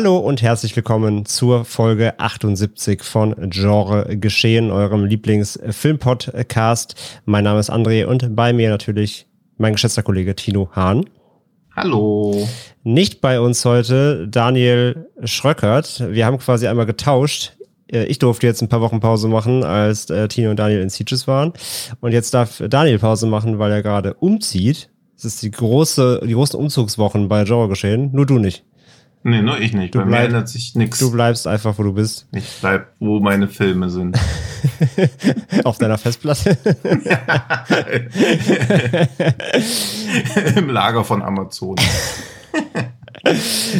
Hallo und herzlich willkommen zur Folge 78 von Genre Geschehen, eurem Lieblingsfilmpodcast. Mein Name ist André und bei mir natürlich mein geschätzter Kollege Tino Hahn. Hallo. Nicht bei uns heute Daniel Schröckert. Wir haben quasi einmal getauscht. Äh, ich durfte jetzt ein paar Wochen Pause machen, als äh, Tino und Daniel in Sieges waren. Und jetzt darf Daniel Pause machen, weil er gerade umzieht. Es ist die große, die großen Umzugswochen bei Genre geschehen. Nur du nicht. Nee, nur ich nicht. Du Bei mir bleib- ändert sich nichts. Du bleibst einfach, wo du bist. Ich bleib, wo meine Filme sind. Auf deiner Festplatte. Im Lager von Amazon.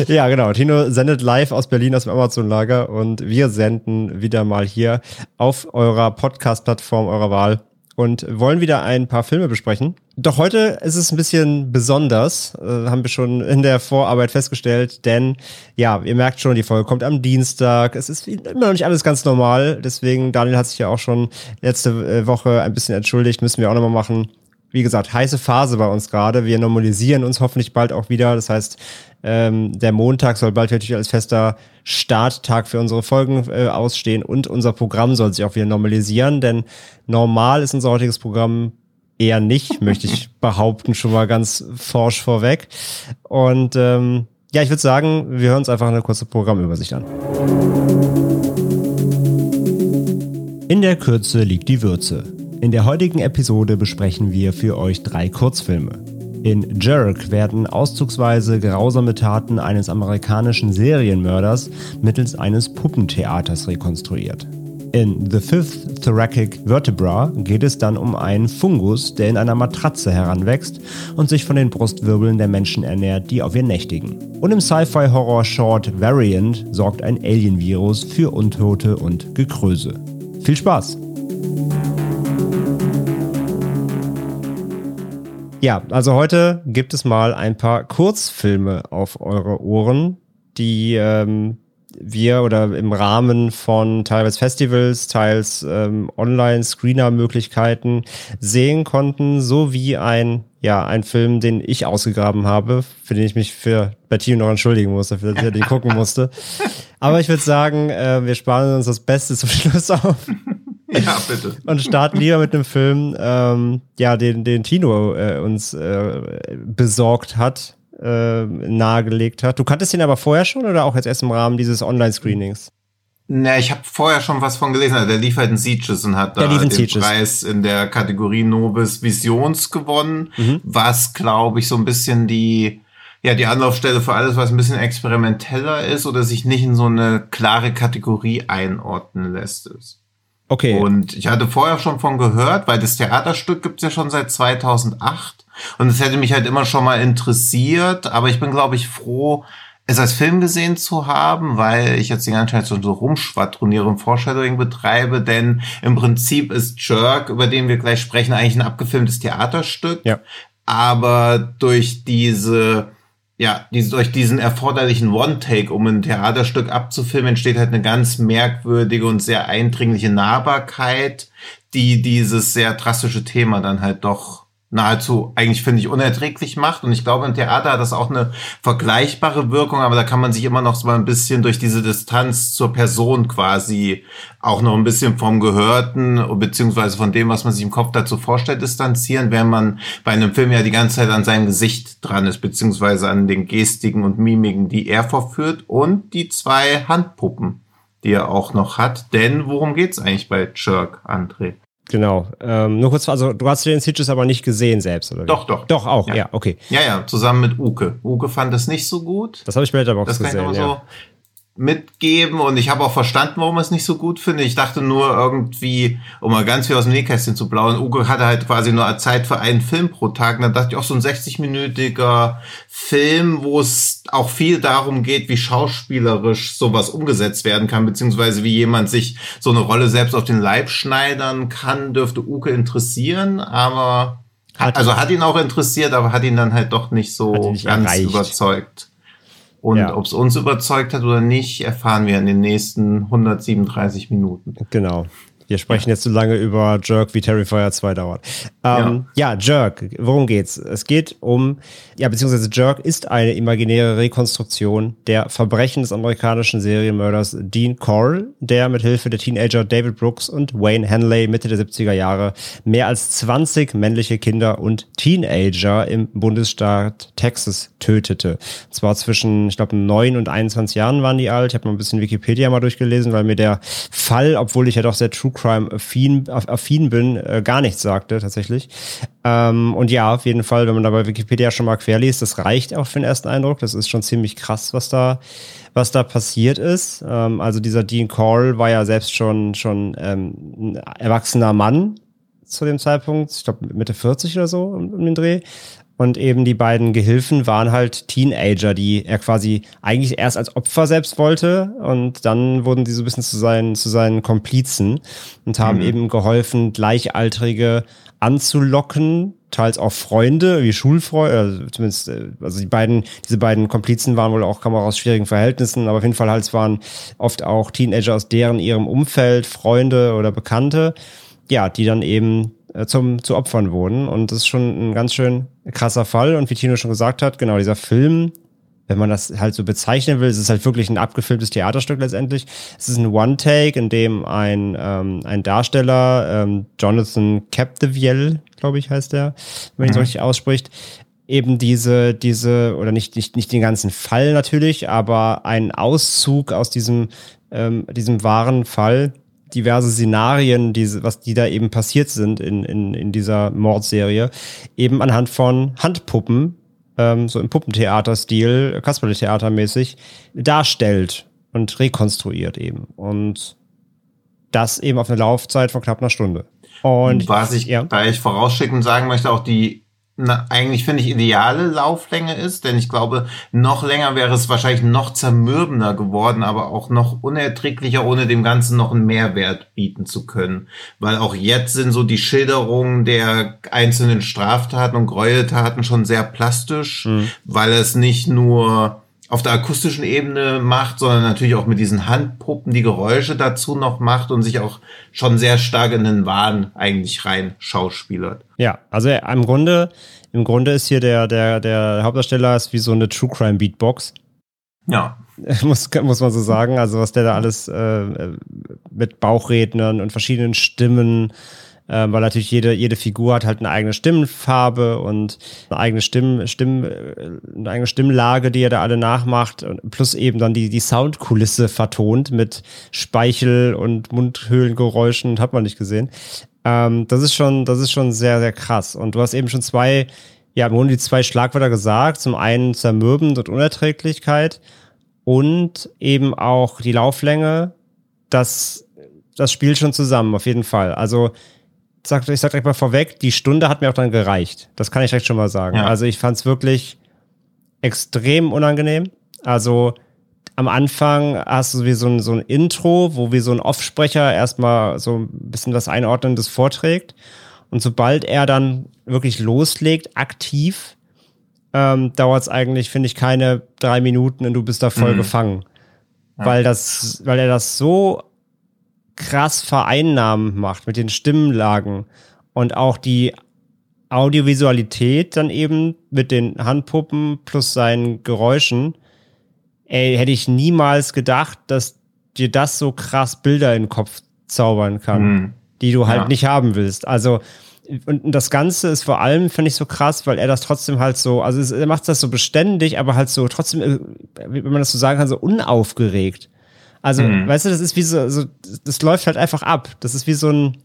ja, genau. Tino sendet live aus Berlin aus dem Amazon-Lager und wir senden wieder mal hier auf eurer Podcast-Plattform eurer Wahl und wollen wieder ein paar Filme besprechen. Doch heute ist es ein bisschen besonders, äh, haben wir schon in der Vorarbeit festgestellt, denn ja, ihr merkt schon, die Folge kommt am Dienstag. Es ist immer noch nicht alles ganz normal, deswegen Daniel hat sich ja auch schon letzte äh, Woche ein bisschen entschuldigt, müssen wir auch nochmal machen wie gesagt, heiße Phase bei uns gerade. Wir normalisieren uns hoffentlich bald auch wieder. Das heißt, ähm, der Montag soll bald natürlich als fester Starttag für unsere Folgen äh, ausstehen und unser Programm soll sich auch wieder normalisieren, denn normal ist unser heutiges Programm eher nicht, möchte ich behaupten, schon mal ganz forsch vorweg. Und ähm, ja, ich würde sagen, wir hören uns einfach eine kurze Programmübersicht an. In der Kürze liegt die Würze. In der heutigen Episode besprechen wir für euch drei Kurzfilme. In Jerk werden auszugsweise grausame Taten eines amerikanischen Serienmörders mittels eines Puppentheaters rekonstruiert. In The Fifth Thoracic Vertebra geht es dann um einen Fungus, der in einer Matratze heranwächst und sich von den Brustwirbeln der Menschen ernährt, die auf ihr nächtigen. Und im Sci-Fi-Horror-Short Variant sorgt ein Alien-Virus für Untote und Gekröse. Viel Spaß! Ja, also heute gibt es mal ein paar Kurzfilme auf eure Ohren, die ähm, wir oder im Rahmen von teils Festivals, teils ähm, Online-Screener-Möglichkeiten sehen konnten, sowie ein ja ein Film, den ich ausgegraben habe, für den ich mich für bei Tino noch entschuldigen musste, für den ich den gucken musste. Aber ich würde sagen, äh, wir sparen uns das Beste zum Schluss auf Ja, bitte. und starten lieber mit einem Film, ähm, ja, den, den Tino äh, uns äh, besorgt hat, äh, nahegelegt hat. Du kanntest ihn aber vorher schon oder auch jetzt erst im Rahmen dieses Online-Screenings? Na, ich habe vorher schon was von gelesen. Der lief halt in Sieges und hat da den Sieges. Preis in der Kategorie Nobis Visions gewonnen, Mhm. was, glaube ich, so ein bisschen die ja, die Anlaufstelle für alles, was ein bisschen experimenteller ist oder sich nicht in so eine klare Kategorie einordnen lässt. Ist. Okay. Und ich hatte vorher schon von gehört, weil das Theaterstück gibt's ja schon seit 2008 und es hätte mich halt immer schon mal interessiert, aber ich bin, glaube ich, froh, es als Film gesehen zu haben, weil ich jetzt die ganze Zeit so, so rumschwadroniere und Foreshadowing betreibe, denn im Prinzip ist Jerk, über den wir gleich sprechen, eigentlich ein abgefilmtes Theaterstück, Ja. aber durch diese ja, durch diesen erforderlichen One-Take, um ein Theaterstück abzufilmen, entsteht halt eine ganz merkwürdige und sehr eindringliche Nahbarkeit, die dieses sehr drastische Thema dann halt doch nahezu eigentlich finde ich unerträglich macht und ich glaube im Theater hat das auch eine vergleichbare Wirkung, aber da kann man sich immer noch so ein bisschen durch diese Distanz zur Person quasi auch noch ein bisschen vom Gehörten beziehungsweise von dem, was man sich im Kopf dazu vorstellt, distanzieren, während man bei einem Film ja die ganze Zeit an seinem Gesicht dran ist, beziehungsweise an den Gestiken und Mimiken, die er verführt und die zwei Handpuppen, die er auch noch hat. Denn worum geht's eigentlich bei Jerk, André? Genau. Ähm, nur kurz, also du hast den Sitches aber nicht gesehen selbst, oder? wie? Doch, doch. Doch, auch, ja, Ja. okay. Ja, ja, zusammen mit Uke. Uke fand es nicht so gut. Das habe ich bei Letterboxd Das kann ich gesehen, aber ja. so. Mitgeben und ich habe auch verstanden, warum er es nicht so gut finde. Ich dachte nur irgendwie, um mal ganz viel aus dem Nähkästchen zu blauen, Ugo hatte halt quasi nur Zeit für einen Film pro Tag. Und dann dachte ich auch so ein 60-minütiger Film, wo es auch viel darum geht, wie schauspielerisch sowas umgesetzt werden kann, beziehungsweise wie jemand sich so eine Rolle selbst auf den Leib schneidern kann, dürfte Uke interessieren, aber hat, also hat ihn auch interessiert, aber hat ihn dann halt doch nicht so nicht ganz erreicht. überzeugt. Und ja. ob es uns überzeugt hat oder nicht, erfahren wir in den nächsten 137 Minuten. Genau. Wir sprechen jetzt so lange über Jerk, wie Terrifier 2 dauert. Ähm, ja. ja, Jerk, worum geht's? Es geht um, ja, beziehungsweise Jerk ist eine imaginäre Rekonstruktion der Verbrechen des amerikanischen Serienmörders Dean Corll, der mit Hilfe der Teenager David Brooks und Wayne Henley Mitte der 70er Jahre mehr als 20 männliche Kinder und Teenager im Bundesstaat Texas tötete. Und zwar zwischen, ich glaube, 9 und 21 Jahren waren die alt. Ich habe mal ein bisschen Wikipedia mal durchgelesen, weil mir der Fall, obwohl ich ja doch sehr True Crime-affin affin bin, äh, gar nichts sagte tatsächlich. Ähm, und ja, auf jeden Fall, wenn man da bei Wikipedia schon mal querliest, das reicht auch für den ersten Eindruck. Das ist schon ziemlich krass, was da, was da passiert ist. Ähm, also dieser Dean Call war ja selbst schon, schon ähm, ein erwachsener Mann zu dem Zeitpunkt, ich glaube Mitte 40 oder so um, um den Dreh. Und eben die beiden Gehilfen waren halt Teenager, die er quasi eigentlich erst als Opfer selbst wollte. Und dann wurden die so ein bisschen zu seinen, zu seinen Komplizen und haben mhm. eben geholfen, Gleichaltrige anzulocken, teils auch Freunde, wie Schulfreunde, also zumindest, äh, also die beiden, diese beiden Komplizen waren wohl auch, kam auch aus schwierigen Verhältnissen, aber auf jeden Fall halt, es waren oft auch Teenager aus deren ihrem Umfeld, Freunde oder Bekannte, ja, die dann eben äh, zum, zu Opfern wurden. Und das ist schon ein ganz schön krasser Fall. Und wie Tino schon gesagt hat, genau, dieser Film, wenn man das halt so bezeichnen will, es ist halt wirklich ein abgefilmtes Theaterstück letztendlich. Es ist ein One-Take, in dem ein, ähm, ein Darsteller, ähm, Jonathan Capdevielle, glaube ich, heißt der, wenn man ihn so mhm. richtig ausspricht, eben diese, diese, oder nicht, nicht, nicht den ganzen Fall natürlich, aber einen Auszug aus diesem, ähm, diesem wahren Fall diverse Szenarien, diese, was die da eben passiert sind in, in, in dieser Mordserie, eben anhand von Handpuppen, ähm, so im Puppentheater-Stil, Kasperle-Theater-mäßig, darstellt und rekonstruiert eben. Und das eben auf eine Laufzeit von knapp einer Stunde. Und was ich ja. gleich vorausschicken sagen möchte, auch die na, eigentlich finde ich ideale Lauflänge ist, denn ich glaube, noch länger wäre es wahrscheinlich noch zermürbender geworden, aber auch noch unerträglicher, ohne dem Ganzen noch einen Mehrwert bieten zu können. Weil auch jetzt sind so die Schilderungen der einzelnen Straftaten und Gräueltaten schon sehr plastisch, mhm. weil es nicht nur auf der akustischen Ebene macht, sondern natürlich auch mit diesen Handpuppen die Geräusche dazu noch macht und sich auch schon sehr stark in den Wahn eigentlich rein schauspielert. Ja, also im Grunde, im Grunde ist hier der, der, der Hauptdarsteller ist wie so eine True Crime Beatbox. Ja. muss, muss man so sagen. Also was der da alles äh, mit Bauchrednern und verschiedenen Stimmen äh, weil natürlich jede, jede Figur hat halt eine eigene Stimmfarbe und eine eigene Stimm, Stimm, äh, eine eigene Stimmlage, die er da alle nachmacht, plus eben dann die, die Soundkulisse vertont mit Speichel und Mundhöhlengeräuschen, hat man nicht gesehen. Ähm, das ist schon, das ist schon sehr, sehr krass. Und du hast eben schon zwei, ja, im Grunde die zwei Schlagwörter gesagt. Zum einen zermürbend und Unerträglichkeit und eben auch die Lauflänge. Das, das spielt schon zusammen, auf jeden Fall. Also, sag, ich sag direkt mal vorweg, die Stunde hat mir auch dann gereicht. Das kann ich direkt schon mal sagen. Ja. Also ich fand es wirklich extrem unangenehm. Also am Anfang hast du wie so ein, so ein Intro, wo wie so ein Offsprecher erstmal so ein bisschen das Einordnendes vorträgt. Und sobald er dann wirklich loslegt, aktiv, ähm, dauert es eigentlich, finde ich, keine drei Minuten und du bist da voll mhm. gefangen. Ja. Weil das, weil er das so krass vereinnahmend macht mit den Stimmlagen und auch die Audiovisualität dann eben mit den Handpuppen plus seinen Geräuschen. Ey, hätte ich niemals gedacht, dass dir das so krass Bilder in den Kopf zaubern kann, mhm. die du halt ja. nicht haben willst. Also, und das Ganze ist vor allem, finde ich, so krass, weil er das trotzdem halt so, also er macht das so beständig, aber halt so trotzdem, äh, wenn man das so sagen kann, so unaufgeregt. Also, mhm. weißt du, das ist wie so, so, das läuft halt einfach ab. Das ist wie so ein,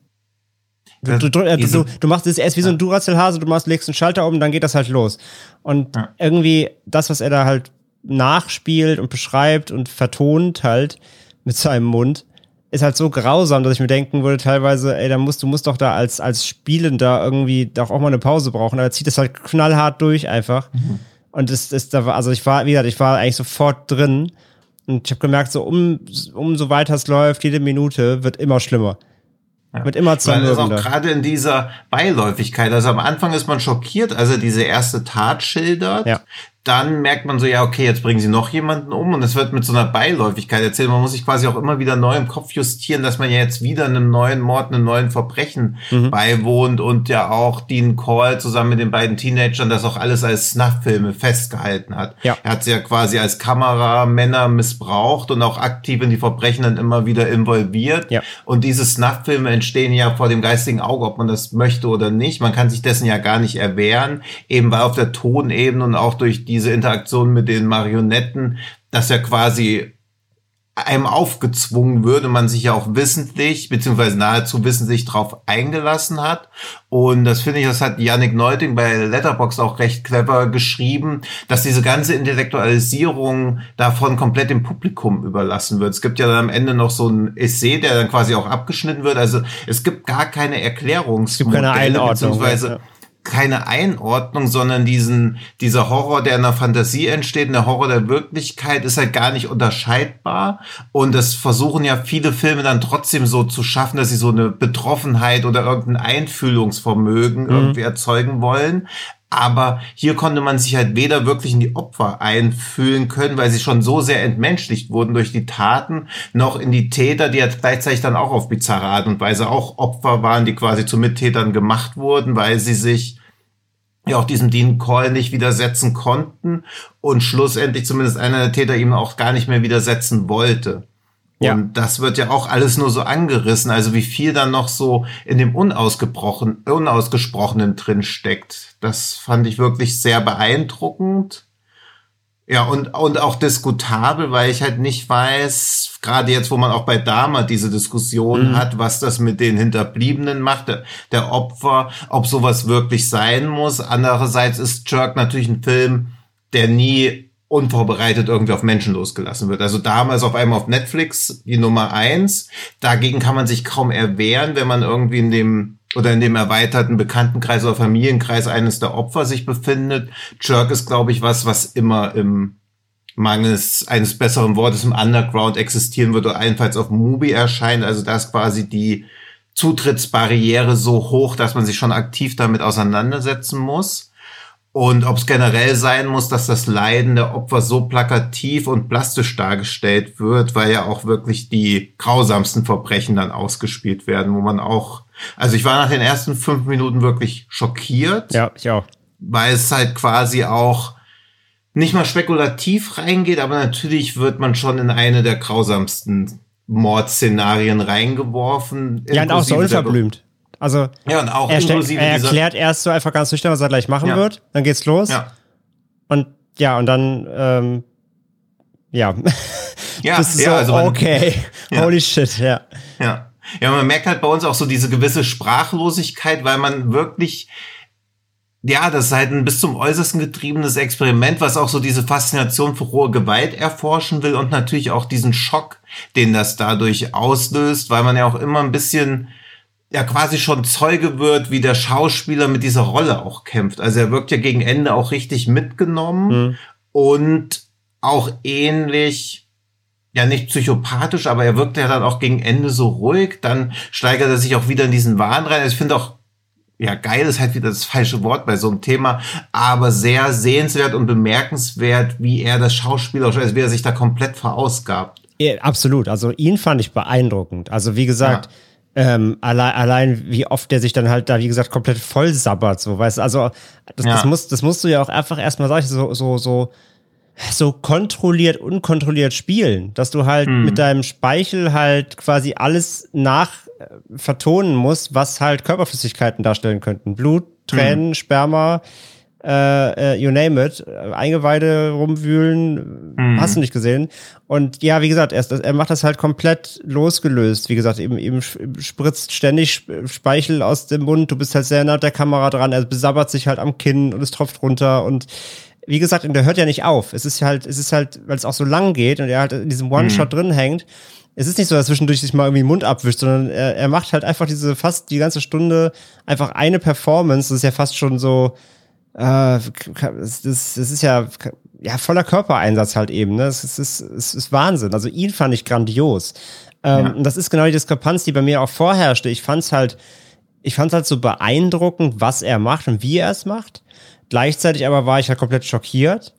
Du, du, du, du, du machst es erst wie so ein Duracell-Hase, du machst, legst einen Schalter um, dann geht das halt los. Und ja. irgendwie das, was er da halt nachspielt und beschreibt und vertont halt mit seinem Mund, ist halt so grausam, dass ich mir denken würde, teilweise, ey, da musst du musst doch da als, als Spielender irgendwie doch auch mal eine Pause brauchen. Aber er zieht das halt knallhart durch einfach. Mhm. Und das ist da also ich war, wie gesagt, ich war eigentlich sofort drin. Und ich habe gemerkt, so um, umso weiter es läuft, jede Minute wird immer schlimmer. Ja. Wird immer zermürbender. auch gerade in dieser Beiläufigkeit. Also am Anfang ist man schockiert, als er diese erste Tat schildert. Ja dann merkt man so, ja, okay, jetzt bringen sie noch jemanden um und es wird mit so einer Beiläufigkeit erzählt. Man muss sich quasi auch immer wieder neu im Kopf justieren, dass man ja jetzt wieder einem neuen Mord, einem neuen Verbrechen mhm. beiwohnt und ja auch Dean Call zusammen mit den beiden Teenagern das auch alles als Snuff-Filme festgehalten hat. Ja. Er hat sie ja quasi als Kameramänner missbraucht und auch aktiv in die Verbrechen dann immer wieder involviert. Ja. Und diese Snuff-Filme entstehen ja vor dem geistigen Auge, ob man das möchte oder nicht. Man kann sich dessen ja gar nicht erwehren, eben weil auf der Tonebene und auch durch die diese Interaktion mit den Marionetten, dass er quasi einem aufgezwungen würde, man sich ja auch wissentlich, beziehungsweise nahezu wissentlich drauf eingelassen hat. Und das finde ich, das hat Yannick Neuting bei Letterbox auch recht clever geschrieben, dass diese ganze Intellektualisierung davon komplett dem Publikum überlassen wird. Es gibt ja dann am Ende noch so ein Essay, der dann quasi auch abgeschnitten wird. Also es gibt gar keine Erklärungsmodelle, beziehungsweise ja keine Einordnung, sondern diesen, dieser Horror, der in der Fantasie entsteht, der Horror der Wirklichkeit ist halt gar nicht unterscheidbar. Und das versuchen ja viele Filme dann trotzdem so zu schaffen, dass sie so eine Betroffenheit oder irgendein Einfühlungsvermögen mhm. irgendwie erzeugen wollen. Aber hier konnte man sich halt weder wirklich in die Opfer einfühlen können, weil sie schon so sehr entmenschlicht wurden durch die Taten, noch in die Täter, die halt gleichzeitig dann auch auf bizarre Art und Weise auch Opfer waren, die quasi zu Mittätern gemacht wurden, weil sie sich ja auch diesem Dean Call nicht widersetzen konnten und schlussendlich zumindest einer der Täter ihm auch gar nicht mehr widersetzen wollte. Ja. Und das wird ja auch alles nur so angerissen, also wie viel dann noch so in dem Unausgebrochen, Unausgesprochenen drin steckt. Das fand ich wirklich sehr beeindruckend. Ja, und, und auch diskutabel, weil ich halt nicht weiß, gerade jetzt, wo man auch bei Dama diese Diskussion mhm. hat, was das mit den Hinterbliebenen macht, der, der Opfer, ob sowas wirklich sein muss. Andererseits ist Jerk natürlich ein Film, der nie unvorbereitet irgendwie auf Menschen losgelassen wird. Also damals auf einmal auf Netflix die Nummer eins. Dagegen kann man sich kaum erwehren, wenn man irgendwie in dem oder in dem erweiterten Bekanntenkreis oder Familienkreis eines der Opfer sich befindet. Jerk ist, glaube ich, was, was immer im mangels eines besseren Wortes im Underground existieren wird oder allenfalls auf Mubi erscheint. Also da ist quasi die Zutrittsbarriere so hoch, dass man sich schon aktiv damit auseinandersetzen muss. Und ob es generell sein muss, dass das Leiden der Opfer so plakativ und plastisch dargestellt wird, weil ja auch wirklich die grausamsten Verbrechen dann ausgespielt werden, wo man auch, also ich war nach den ersten fünf Minuten wirklich schockiert. Ja, ich auch. Weil es halt quasi auch nicht mal spekulativ reingeht, aber natürlich wird man schon in eine der grausamsten Mordszenarien reingeworfen. Ja, und auch so unverblümt. Also ja, und auch er, er erklärt erst so einfach ganz nüchtern, was er gleich machen ja. wird. Dann geht's los. Ja. Und ja, und dann ähm, ja. Ja, das ist ja, so, also man, okay. Ja. Holy shit, ja. Ja. Ja, man merkt halt bei uns auch so diese gewisse Sprachlosigkeit, weil man wirklich ja, das ist halt ein bis zum Äußersten getriebenes Experiment, was auch so diese Faszination für rohe Gewalt erforschen will und natürlich auch diesen Schock, den das dadurch auslöst, weil man ja auch immer ein bisschen ja quasi schon Zeuge wird, wie der Schauspieler mit dieser Rolle auch kämpft. Also er wirkt ja gegen Ende auch richtig mitgenommen mhm. und auch ähnlich, ja nicht psychopathisch, aber er wirkt ja dann auch gegen Ende so ruhig. Dann steigert er sich auch wieder in diesen Wahn rein. Ich finde auch ja, geil ist halt wieder das falsche Wort bei so einem Thema, aber sehr sehenswert und bemerkenswert, wie er das Schauspieler, also wie er sich da komplett verausgabt. Ja, absolut. Also ihn fand ich beeindruckend. Also wie gesagt, ja. Ähm, allein, allein wie oft der sich dann halt da, wie gesagt, komplett voll sabbert, so, weißt also das, ja. das, muss, das musst du ja auch einfach erstmal, sag ich, so, so, so, so kontrolliert, unkontrolliert spielen, dass du halt hm. mit deinem Speichel halt quasi alles nach äh, vertonen musst, was halt Körperflüssigkeiten darstellen könnten. Blut, Tränen, mhm. Sperma, äh, äh, you name it, Eingeweide rumwühlen, mhm. hast du nicht gesehen. Und ja, wie gesagt, er, er macht das halt komplett losgelöst. Wie gesagt, eben, eben spritzt ständig Speichel aus dem Mund, du bist halt sehr nah der Kamera dran, er besabbert sich halt am Kinn und es tropft runter und wie gesagt, und der hört ja nicht auf. Es ist halt, es ist halt, weil es auch so lang geht und er halt in diesem One-Shot mhm. drin hängt. Es ist nicht so, dass zwischendurch sich mal irgendwie den Mund abwischt, sondern er, er macht halt einfach diese fast die ganze Stunde einfach eine Performance. Das ist ja fast schon so, äh, das, das ist ja, ja voller Körpereinsatz halt eben. Ne? Es ist, es ist, es ist Wahnsinn. Also ihn fand ich grandios. Ähm, ja. Und das ist genau die Diskrepanz, die bei mir auch vorherrschte. Ich fand's halt, ich fand's halt so beeindruckend, was er macht und wie er es macht. Gleichzeitig aber war ich halt komplett schockiert.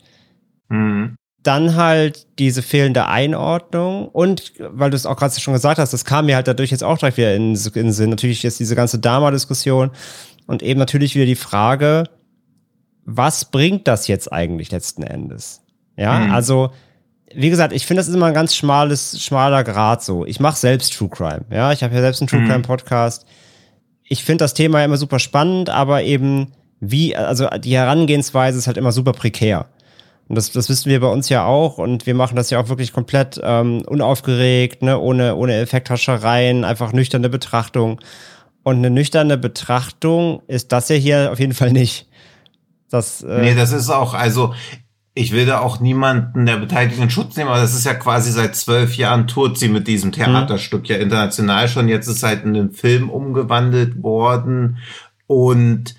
Mhm. Dann halt diese fehlende Einordnung und, weil du es auch gerade schon gesagt hast, das kam mir halt dadurch jetzt auch direkt wieder in, in den Sinn. Natürlich jetzt diese ganze Dama-Diskussion und eben natürlich wieder die Frage, was bringt das jetzt eigentlich letzten Endes? Ja, mhm. also, wie gesagt, ich finde, das ist immer ein ganz schmales, schmaler Grad so. Ich mache selbst True Crime. Ja, ich habe ja selbst einen True mhm. Crime Podcast. Ich finde das Thema immer super spannend, aber eben wie, also die Herangehensweise ist halt immer super prekär. Und das, das wissen wir bei uns ja auch und wir machen das ja auch wirklich komplett ähm, unaufgeregt, ne, ohne, ohne Effekthaschereien, einfach nüchterne Betrachtung. Und eine nüchterne Betrachtung ist das ja hier auf jeden Fall nicht. Das, äh nee, das ist auch, also ich will da auch niemanden der Beteiligten Schutz nehmen, aber das ist ja quasi seit zwölf Jahren tourt sie mit diesem Theaterstück mhm. ja international schon. Jetzt ist halt in den Film umgewandelt worden und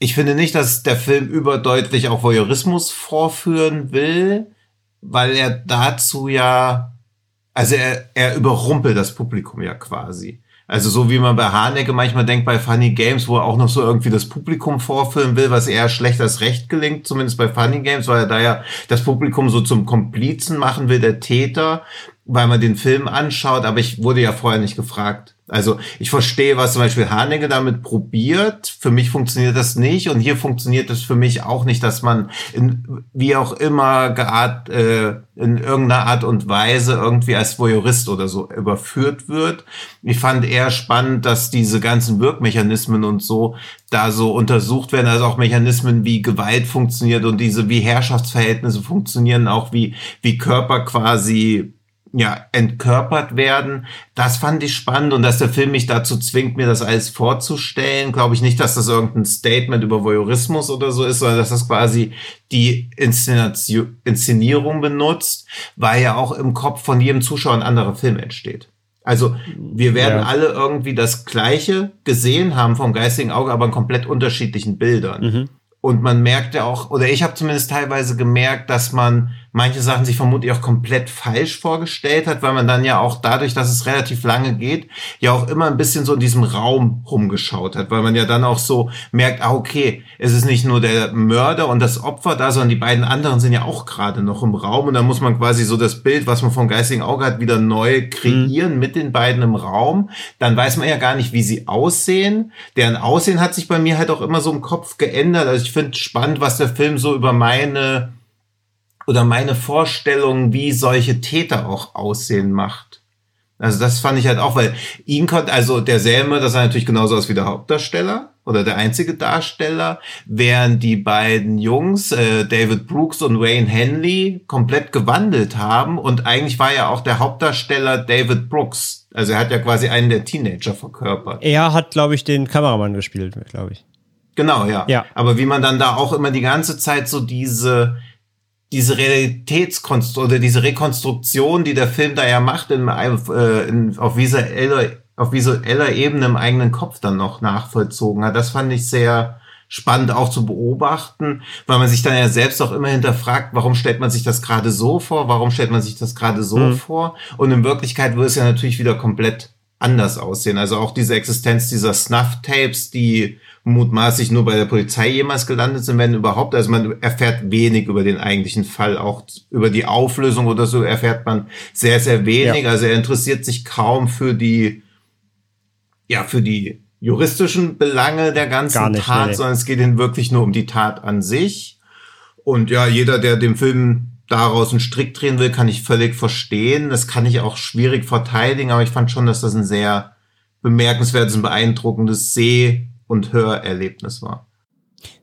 ich finde nicht, dass der Film überdeutlich auch Voyeurismus vorführen will, weil er dazu ja, also er, er überrumpelt das Publikum ja quasi. Also so wie man bei Haneke manchmal denkt bei Funny Games, wo er auch noch so irgendwie das Publikum vorführen will, was eher schlecht als recht gelingt, zumindest bei Funny Games, weil er da ja das Publikum so zum Komplizen machen will, der Täter, weil man den Film anschaut. Aber ich wurde ja vorher nicht gefragt. Also ich verstehe, was zum Beispiel Haneke damit probiert. Für mich funktioniert das nicht und hier funktioniert es für mich auch nicht, dass man in, wie auch immer geart, äh, in irgendeiner Art und Weise irgendwie als Voyeurist oder so überführt wird. Ich fand eher spannend, dass diese ganzen Wirkmechanismen und so da so untersucht werden, also auch Mechanismen wie Gewalt funktioniert und diese wie Herrschaftsverhältnisse funktionieren, auch wie wie Körper quasi ja, entkörpert werden. Das fand ich spannend und dass der Film mich dazu zwingt, mir das alles vorzustellen, glaube ich nicht, dass das irgendein Statement über Voyeurismus oder so ist, sondern dass das quasi die Inszenation, Inszenierung benutzt, weil ja auch im Kopf von jedem Zuschauer ein anderer Film entsteht. Also wir werden ja. alle irgendwie das Gleiche gesehen haben vom geistigen Auge, aber in komplett unterschiedlichen Bildern. Mhm. Und man merkt ja auch, oder ich habe zumindest teilweise gemerkt, dass man manche Sachen sich vermutlich auch komplett falsch vorgestellt hat, weil man dann ja auch dadurch, dass es relativ lange geht, ja auch immer ein bisschen so in diesem Raum rumgeschaut hat, weil man ja dann auch so merkt, ah, okay, es ist nicht nur der Mörder und das Opfer da, sondern die beiden anderen sind ja auch gerade noch im Raum und dann muss man quasi so das Bild, was man vom geistigen Auge hat, wieder neu kreieren mhm. mit den beiden im Raum. Dann weiß man ja gar nicht, wie sie aussehen. Deren Aussehen hat sich bei mir halt auch immer so im Kopf geändert. Also ich finde spannend, was der Film so über meine oder meine Vorstellung, wie solche Täter auch aussehen macht. Also das fand ich halt auch, weil ihn konnte, also der Selme, das sah natürlich genauso aus wie der Hauptdarsteller oder der einzige Darsteller, während die beiden Jungs, äh, David Brooks und Wayne Henley, komplett gewandelt haben und eigentlich war ja auch der Hauptdarsteller David Brooks. Also er hat ja quasi einen der Teenager verkörpert. Er hat, glaube ich, den Kameramann gespielt, glaube ich. Genau, ja. ja. Aber wie man dann da auch immer die ganze Zeit so diese, diese Realitätskonstruktion oder diese Rekonstruktion, die der Film da ja macht, in, äh, in, auf, visueller, auf visueller Ebene im eigenen Kopf dann noch nachvollzogen hat, das fand ich sehr spannend auch zu beobachten, weil man sich dann ja selbst auch immer hinterfragt, warum stellt man sich das gerade so vor, warum stellt man sich das gerade so mhm. vor und in Wirklichkeit würde es ja natürlich wieder komplett anders aussehen. Also auch diese Existenz dieser Snuff-Tapes, die mutmaßlich nur bei der Polizei jemals gelandet sind, wenn überhaupt. Also man erfährt wenig über den eigentlichen Fall, auch über die Auflösung oder so erfährt man sehr, sehr wenig. Ja. Also er interessiert sich kaum für die, ja, für die juristischen Belange der ganzen nicht, Tat, nee, nee. sondern es geht ihm wirklich nur um die Tat an sich. Und ja, jeder, der dem Film daraus einen Strick drehen will, kann ich völlig verstehen. Das kann ich auch schwierig verteidigen, aber ich fand schon, dass das ein sehr bemerkenswertes und beeindruckendes Seh- und Hörerlebnis war.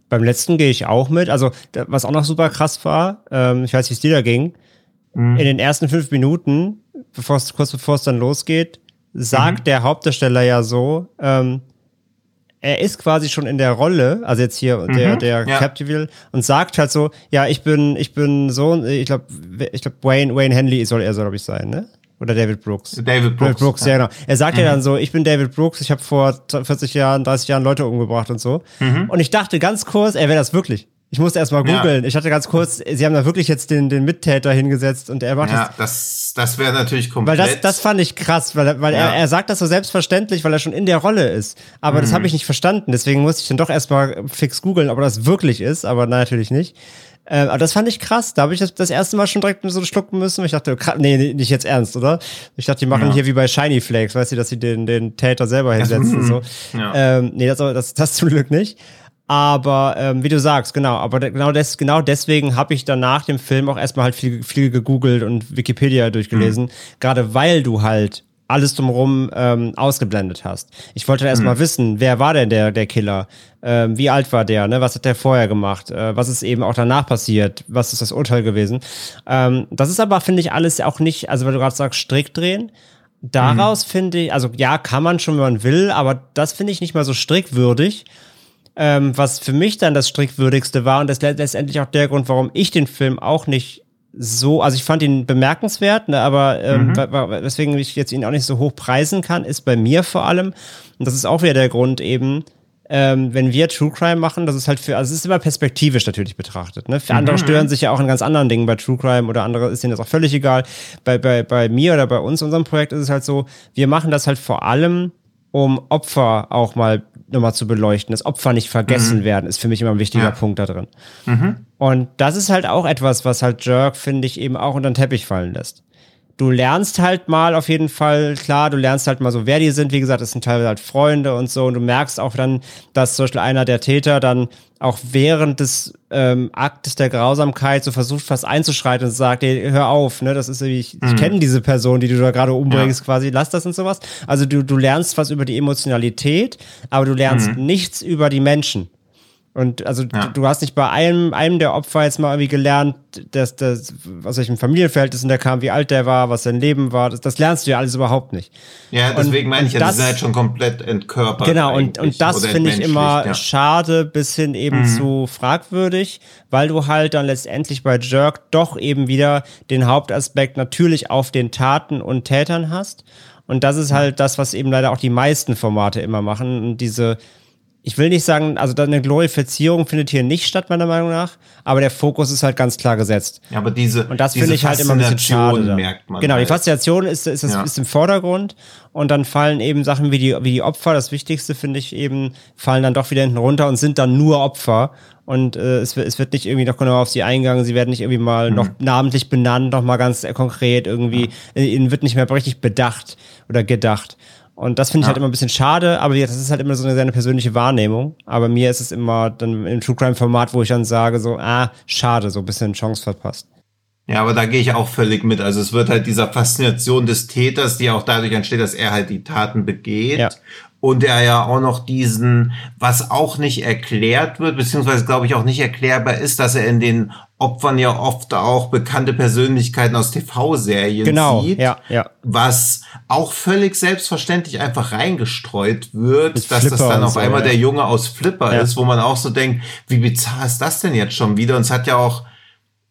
Beim letzten gehe ich auch mit. Also, was auch noch super krass war, ähm, ich weiß, wie es dir da ging, mhm. in den ersten fünf Minuten, bevor es, kurz bevor es dann losgeht, sagt mhm. der Hauptdarsteller ja so, ähm, er ist quasi schon in der Rolle, also jetzt hier mhm, der, der ja. Captive und sagt halt so, ja, ich bin, ich bin so, ich glaube, ich glaube, Wayne, Wayne Henley soll er, soll glaube ich sein, ne? Oder David Brooks. David Brooks. David Brooks, ja, genau. Er sagt mhm. ja dann so, ich bin David Brooks, ich habe vor 40 Jahren, 30 Jahren Leute umgebracht und so. Mhm. Und ich dachte ganz kurz, er wäre das wirklich. Ich musste erst mal googeln. Ja. Ich hatte ganz kurz, sie haben da wirklich jetzt den, den Mittäter hingesetzt und er macht ja, das. das wäre natürlich komplett. Weil das, das fand ich krass, weil, weil ja. er, er sagt das so selbstverständlich, weil er schon in der Rolle ist. Aber mhm. das habe ich nicht verstanden. Deswegen musste ich dann doch erstmal fix googeln, ob das wirklich ist, aber nein, natürlich nicht. Äh, aber das fand ich krass. Da habe ich das, das erste Mal schon direkt so schlucken müssen. Ich dachte, nee, nicht jetzt ernst, oder? Ich dachte, die machen ja. hier wie bei Shiny Flakes, weißt du, dass sie den, den Täter selber hinsetzen. Das, so. Ja. Ähm, nee, das, das, das zum Glück nicht. Aber ähm, wie du sagst, genau, aber genau, des, genau deswegen habe ich dann nach dem Film auch erstmal halt viel, viel gegoogelt und Wikipedia durchgelesen, mhm. gerade weil du halt alles drumherum ähm, ausgeblendet hast. Ich wollte erst mhm. mal wissen, wer war denn der, der Killer? Ähm, wie alt war der? Ne? Was hat der vorher gemacht? Äh, was ist eben auch danach passiert? Was ist das Urteil gewesen? Ähm, das ist aber, finde ich, alles auch nicht, also weil du gerade sagst, strikt drehen. Daraus mhm. finde ich, also ja, kann man schon, wenn man will, aber das finde ich nicht mal so strickwürdig. Ähm, was für mich dann das strickwürdigste war und das letztendlich auch der Grund, warum ich den Film auch nicht so, also ich fand ihn bemerkenswert, ne, aber ähm, mhm. weswegen ich jetzt ihn auch nicht so hoch preisen kann, ist bei mir vor allem, und das ist auch wieder der Grund eben, ähm, wenn wir True Crime machen, das ist halt für, also es ist immer perspektivisch natürlich betrachtet. Ne? Für mhm. andere stören sich ja auch in ganz anderen Dingen bei True Crime oder andere ist ihnen das auch völlig egal. Bei, bei, bei mir oder bei uns, unserem Projekt, ist es halt so, wir machen das halt vor allem, um Opfer auch mal nochmal zu beleuchten. Das Opfer nicht vergessen mhm. werden, ist für mich immer ein wichtiger ja. Punkt da drin. Mhm. Und das ist halt auch etwas, was halt Jerk, finde ich, eben auch unter den Teppich fallen lässt. Du lernst halt mal auf jeden Fall, klar, du lernst halt mal so, wer die sind. Wie gesagt, das sind teilweise halt Freunde und so. Und du merkst auch dann, dass zum Beispiel einer der Täter dann auch während des ähm, Aktes der Grausamkeit so versucht, fast einzuschreiten und sagt, ey, hör auf, ne, das ist irgendwie, ich, mhm. ich kenne diese Person, die du da gerade umbringst, ja. quasi, lass das und sowas. Also du, du lernst was über die Emotionalität, aber du lernst mhm. nichts über die Menschen. Und also ja. du, du, hast nicht bei einem, einem der Opfer jetzt mal irgendwie gelernt, dass das, was welchem Familienverhältnis in der kam, wie alt der war, was sein Leben war. Das, das lernst du ja alles überhaupt nicht. Ja, deswegen und, meine ich ja, das, ist halt schon komplett entkörpert. Genau, und, und das finde ich immer ja. schade bis hin eben mhm. zu fragwürdig, weil du halt dann letztendlich bei Jerk doch eben wieder den Hauptaspekt natürlich auf den Taten und Tätern hast. Und das ist halt das, was eben leider auch die meisten Formate immer machen. Und diese ich will nicht sagen, also eine Glorifizierung findet hier nicht statt, meiner Meinung nach, aber der Fokus ist halt ganz klar gesetzt. Ja, aber diese Und das finde ich halt immer ein bisschen schade. Merkt man genau, halt. die Faszination ist, ist, ist, ja. ist im Vordergrund und dann fallen eben Sachen wie die, wie die Opfer, das Wichtigste finde ich eben, fallen dann doch wieder hinten runter und sind dann nur Opfer und äh, es, es wird nicht irgendwie noch genau auf sie eingegangen, sie werden nicht irgendwie mal mhm. noch namentlich benannt, noch mal ganz konkret irgendwie, ja. ihnen wird nicht mehr richtig bedacht oder gedacht. Und das finde ich ja. halt immer ein bisschen schade, aber das ist halt immer so eine, sehr persönliche Wahrnehmung. Aber mir ist es immer dann im True Crime Format, wo ich dann sage, so, ah, schade, so ein bisschen Chance verpasst. Ja, aber da gehe ich auch völlig mit. Also es wird halt dieser Faszination des Täters, die auch dadurch entsteht, dass er halt die Taten begeht. Ja und er ja auch noch diesen, was auch nicht erklärt wird, beziehungsweise glaube ich auch nicht erklärbar ist, dass er in den Opfern ja oft auch bekannte Persönlichkeiten aus TV-Serien genau, sieht, ja, ja. was auch völlig selbstverständlich einfach reingestreut wird, Mit dass Flipper das dann auf so, einmal ja. der Junge aus Flipper ist, wo man auch so denkt, wie bizarr ist das denn jetzt schon wieder? Und es hat ja auch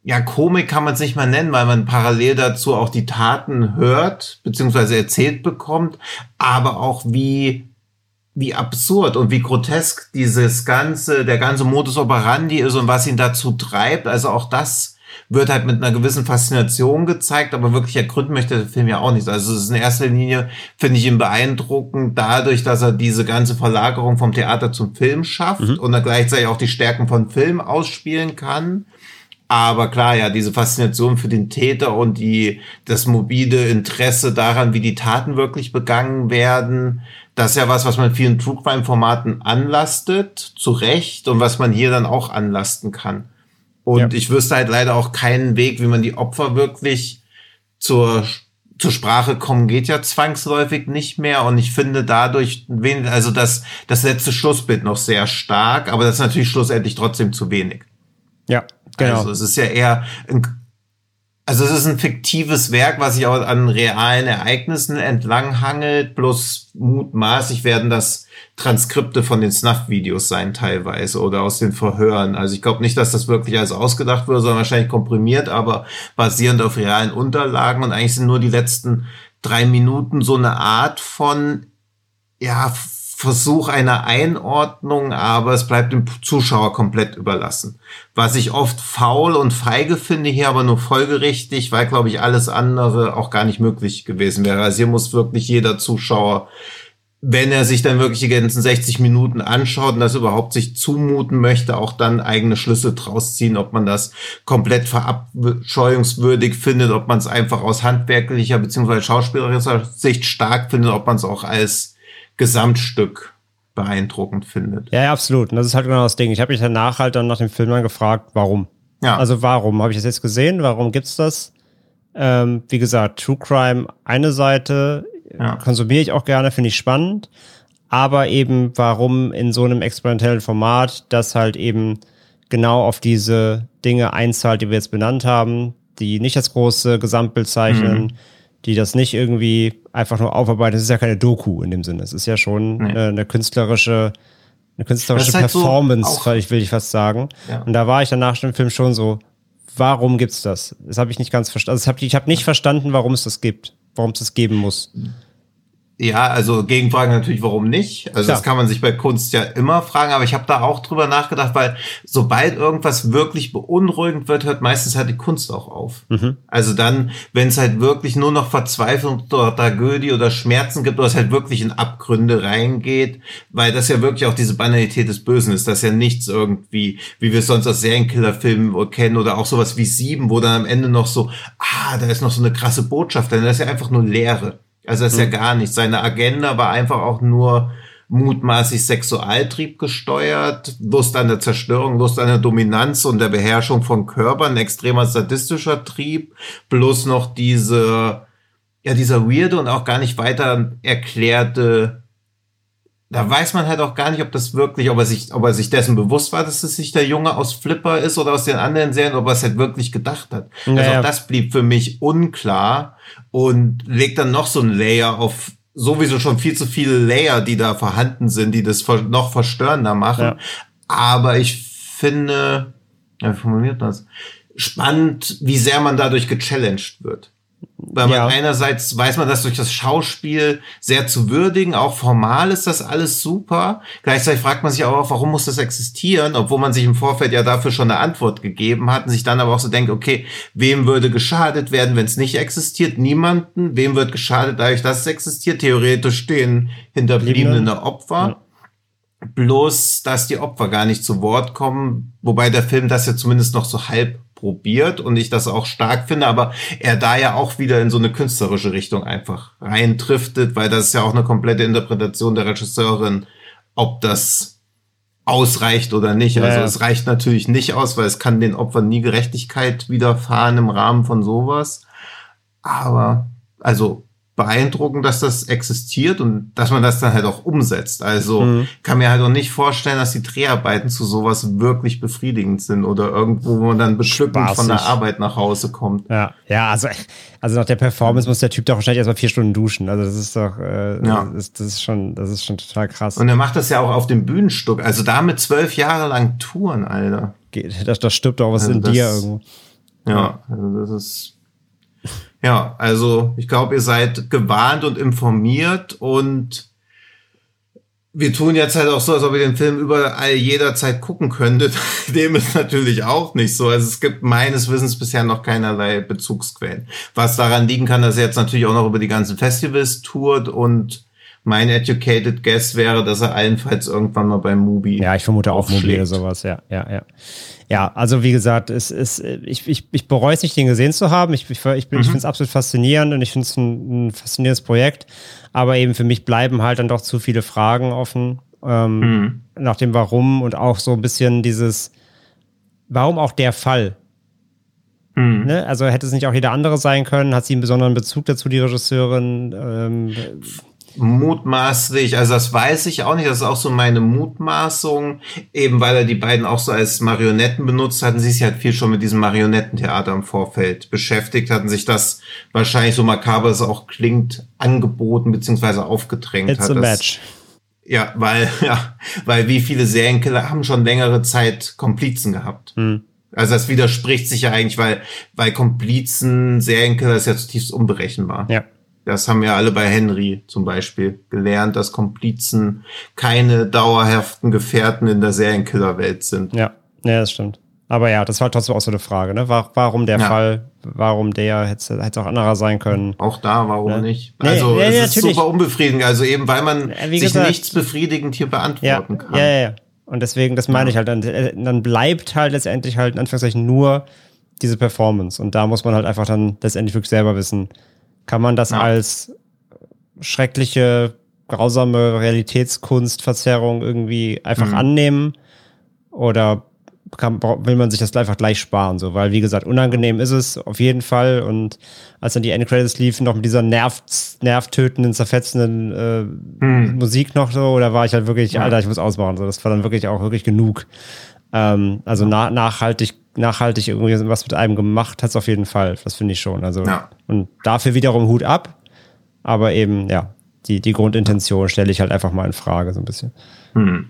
ja, Komik kann man es nicht mal nennen, weil man parallel dazu auch die Taten hört, beziehungsweise erzählt bekommt, aber auch wie wie absurd und wie grotesk dieses ganze, der ganze Modus operandi ist und was ihn dazu treibt. Also auch das wird halt mit einer gewissen Faszination gezeigt, aber wirklich ergründen möchte der Film ja auch nicht. Also es ist in erster Linie, finde ich ihn beeindruckend dadurch, dass er diese ganze Verlagerung vom Theater zum Film schafft mhm. und dann gleichzeitig auch die Stärken von Film ausspielen kann. Aber klar, ja, diese Faszination für den Täter und die, das mobile Interesse daran, wie die Taten wirklich begangen werden, das ist ja was, was man vielen True Crime Formaten anlastet, zu Recht, und was man hier dann auch anlasten kann. Und ja. ich wüsste halt leider auch keinen Weg, wie man die Opfer wirklich zur, zur Sprache kommen geht ja zwangsläufig nicht mehr. Und ich finde dadurch wenig, also das, das letzte Schlussbild noch sehr stark, aber das ist natürlich schlussendlich trotzdem zu wenig. Ja, genau. Also es ist ja eher ein Also es ist ein fiktives Werk, was sich auch an realen Ereignissen entlanghangelt, bloß mutmaßlich werden das Transkripte von den Snuff-Videos sein teilweise oder aus den Verhören. Also ich glaube nicht, dass das wirklich alles ausgedacht wurde, sondern wahrscheinlich komprimiert, aber basierend auf realen Unterlagen und eigentlich sind nur die letzten drei Minuten so eine Art von, ja, Versuch einer Einordnung, aber es bleibt dem Zuschauer komplett überlassen. Was ich oft faul und feige finde, hier aber nur folgerichtig, weil, glaube ich, alles andere auch gar nicht möglich gewesen wäre. Also hier muss wirklich jeder Zuschauer, wenn er sich dann wirklich die ganzen 60 Minuten anschaut und das überhaupt sich zumuten möchte, auch dann eigene Schlüsse draus ziehen, ob man das komplett verabscheuungswürdig findet, ob man es einfach aus handwerklicher bzw. schauspielerischer Sicht stark findet, ob man es auch als Gesamtstück beeindruckend findet. Ja, ja, absolut. Und das ist halt genau das Ding. Ich habe mich danach halt dann nach dem Film dann gefragt, warum. Ja. Also warum? Habe ich das jetzt gesehen? Warum gibt's das? Ähm, wie gesagt, True Crime eine Seite, ja. konsumiere ich auch gerne, finde ich spannend. Aber eben, warum in so einem experimentellen Format, das halt eben genau auf diese Dinge einzahlt, die wir jetzt benannt haben, die nicht das große Gesamtbild zeichnen, mhm die das nicht irgendwie einfach nur aufarbeiten. Es ist ja keine Doku in dem Sinne. Es ist ja schon nee. eine, eine, künstlerische, eine künstlerische halt Performance, so will ich fast sagen. Ja. Und da war ich danach dem Film schon so, warum gibt's das? Das habe ich nicht ganz verstanden. Also ich habe nicht verstanden, warum es das gibt, warum es das geben muss. Ja, also Gegenfragen natürlich, warum nicht? Also ja. das kann man sich bei Kunst ja immer fragen, aber ich habe da auch drüber nachgedacht, weil sobald irgendwas wirklich beunruhigend wird, hört meistens halt die Kunst auch auf. Mhm. Also dann, wenn es halt wirklich nur noch Verzweiflung oder Tragödie oder Schmerzen gibt oder es halt wirklich in Abgründe reingeht, weil das ja wirklich auch diese Banalität des Bösen ist, das ist ja nichts irgendwie, wie wir es sonst aus Serienkillerfilmen kennen oder auch sowas wie Sieben, wo dann am Ende noch so, ah, da ist noch so eine krasse Botschaft, denn das ist ja einfach nur Leere. Also das ist ja mhm. gar nicht. Seine Agenda war einfach auch nur mutmaßlich Sexualtrieb gesteuert, Lust an der Zerstörung, Lust an der Dominanz und der Beherrschung von Körpern, extremer sadistischer Trieb, plus noch diese, ja, dieser weirde und auch gar nicht weiter erklärte da weiß man halt auch gar nicht, ob das wirklich, ob er sich, ob er sich dessen bewusst war, dass es sich der Junge aus Flipper ist oder aus den anderen Serien, ob er es halt wirklich gedacht hat. Also naja. Also auch das blieb für mich unklar und legt dann noch so ein Layer auf sowieso schon viel zu viele Layer, die da vorhanden sind, die das noch verstörender machen. Ja. Aber ich finde, ja, wie formuliert das? Spannend, wie sehr man dadurch gechallenged wird. Weil man ja. einerseits weiß man das durch das Schauspiel sehr zu würdigen, auch formal ist das alles super. Gleichzeitig fragt man sich auch, warum muss das existieren, obwohl man sich im Vorfeld ja dafür schon eine Antwort gegeben hat und sich dann aber auch so denkt, okay, wem würde geschadet werden, wenn es nicht existiert? Niemanden. Wem wird geschadet dadurch, dass es existiert? Theoretisch stehen hinterbliebene Opfer. Ja. Bloß, dass die Opfer gar nicht zu Wort kommen, wobei der Film das ja zumindest noch so halb probiert und ich das auch stark finde, aber er da ja auch wieder in so eine künstlerische Richtung einfach reintriftet, weil das ist ja auch eine komplette Interpretation der Regisseurin, ob das ausreicht oder nicht. Also ja. es reicht natürlich nicht aus, weil es kann den Opfern nie Gerechtigkeit widerfahren im Rahmen von sowas. Aber also beeindruckend, dass das existiert und dass man das dann halt auch umsetzt. Also mhm. kann mir halt auch nicht vorstellen, dass die Dreharbeiten zu sowas wirklich befriedigend sind oder irgendwo, wo man dann beschlückend von der Arbeit nach Hause kommt. Ja, ja, also, also nach der Performance muss der Typ doch wahrscheinlich erstmal vier Stunden duschen. Also das ist doch, äh, ja. das, das, ist schon, das ist schon total krass. Und er macht das ja auch auf dem Bühnenstück. Also damit zwölf Jahre lang Touren, Alter. Geht, das, das stirbt doch was also in das, dir irgendwo. Ja, also das ist ja, also ich glaube, ihr seid gewarnt und informiert und wir tun jetzt halt auch so, als ob ihr den Film überall jederzeit gucken könntet. Dem ist natürlich auch nicht so. Also es gibt meines Wissens bisher noch keinerlei Bezugsquellen. Was daran liegen kann, dass er jetzt natürlich auch noch über die ganzen Festivals tourt und mein educated guess wäre, dass er allenfalls irgendwann mal beim Mubi. Ja, ich vermute auch Mubi oder sowas, ja, ja, ja. Ja, also wie gesagt, es ist, ich, ich, ich bereue es nicht, den gesehen zu haben. Ich, ich, ich, mhm. ich finde es absolut faszinierend und ich finde es ein, ein, faszinierendes Projekt. Aber eben für mich bleiben halt dann doch zu viele Fragen offen ähm, mhm. nach dem Warum und auch so ein bisschen dieses, warum auch der Fall? Mhm. Ne? Also hätte es nicht auch jeder andere sein können? Hat sie einen besonderen Bezug dazu, die Regisseurin? Ähm, mutmaßlich, also das weiß ich auch nicht, das ist auch so meine Mutmaßung, eben weil er die beiden auch so als Marionetten benutzt, hatten sie sich halt viel schon mit diesem Marionettentheater im Vorfeld beschäftigt, hatten sich das wahrscheinlich so makaber es auch klingt, angeboten beziehungsweise aufgedrängt. It's hat a das, match. Ja, weil, ja, weil wie viele Serienkiller haben schon längere Zeit Komplizen gehabt. Hm. Also das widerspricht sich ja eigentlich, weil, weil Komplizen, Serienkiller ist ja zutiefst unberechenbar. Ja. Das haben wir alle bei Henry zum Beispiel gelernt, dass Komplizen keine dauerhaften Gefährten in der Serienkillerwelt sind. Ja, ja, das stimmt. Aber ja, das war trotzdem auch so eine Frage, ne? Warum der Ja. Fall, warum der, hätte hätte auch anderer sein können. Auch da, warum Ja. nicht? Nee, Also nee, es ist natürlich. super unbefriedigend, also eben weil man Ja, wie sich gesagt. nichts befriedigend hier Ja, beantworten kann. ja, ja, ja. Und deswegen, das meine ich halt, dann, äh, dann bleibt halt letztendlich halt in Anführungszeichen nur diese Performance. Und da muss man halt einfach dann letztendlich wirklich selber wissen, kann man das Ja. als schreckliche, grausame Realitätskunstverzerrung irgendwie einfach Mhm. annehmen oder kann, will man sich das einfach gleich sparen, so, weil wie gesagt, unangenehm ist es auf jeden Fall und als dann die Endcredits liefen, noch mit dieser nerv, nervtötenden, zerfetzenden äh, Hm. Musik noch so, da war ich halt wirklich, Ja. Alter, ich muss ausmachen, so, das war dann wirklich auch wirklich genug. Ähm, also na, nachhaltig, nachhaltig irgendwie was mit einem gemacht hat's auf jeden Fall, das finde ich schon, also Ja. und dafür wiederum Hut ab, aber eben, ja, die, die Grundintention stelle ich halt einfach mal in Frage, so ein bisschen. Hm.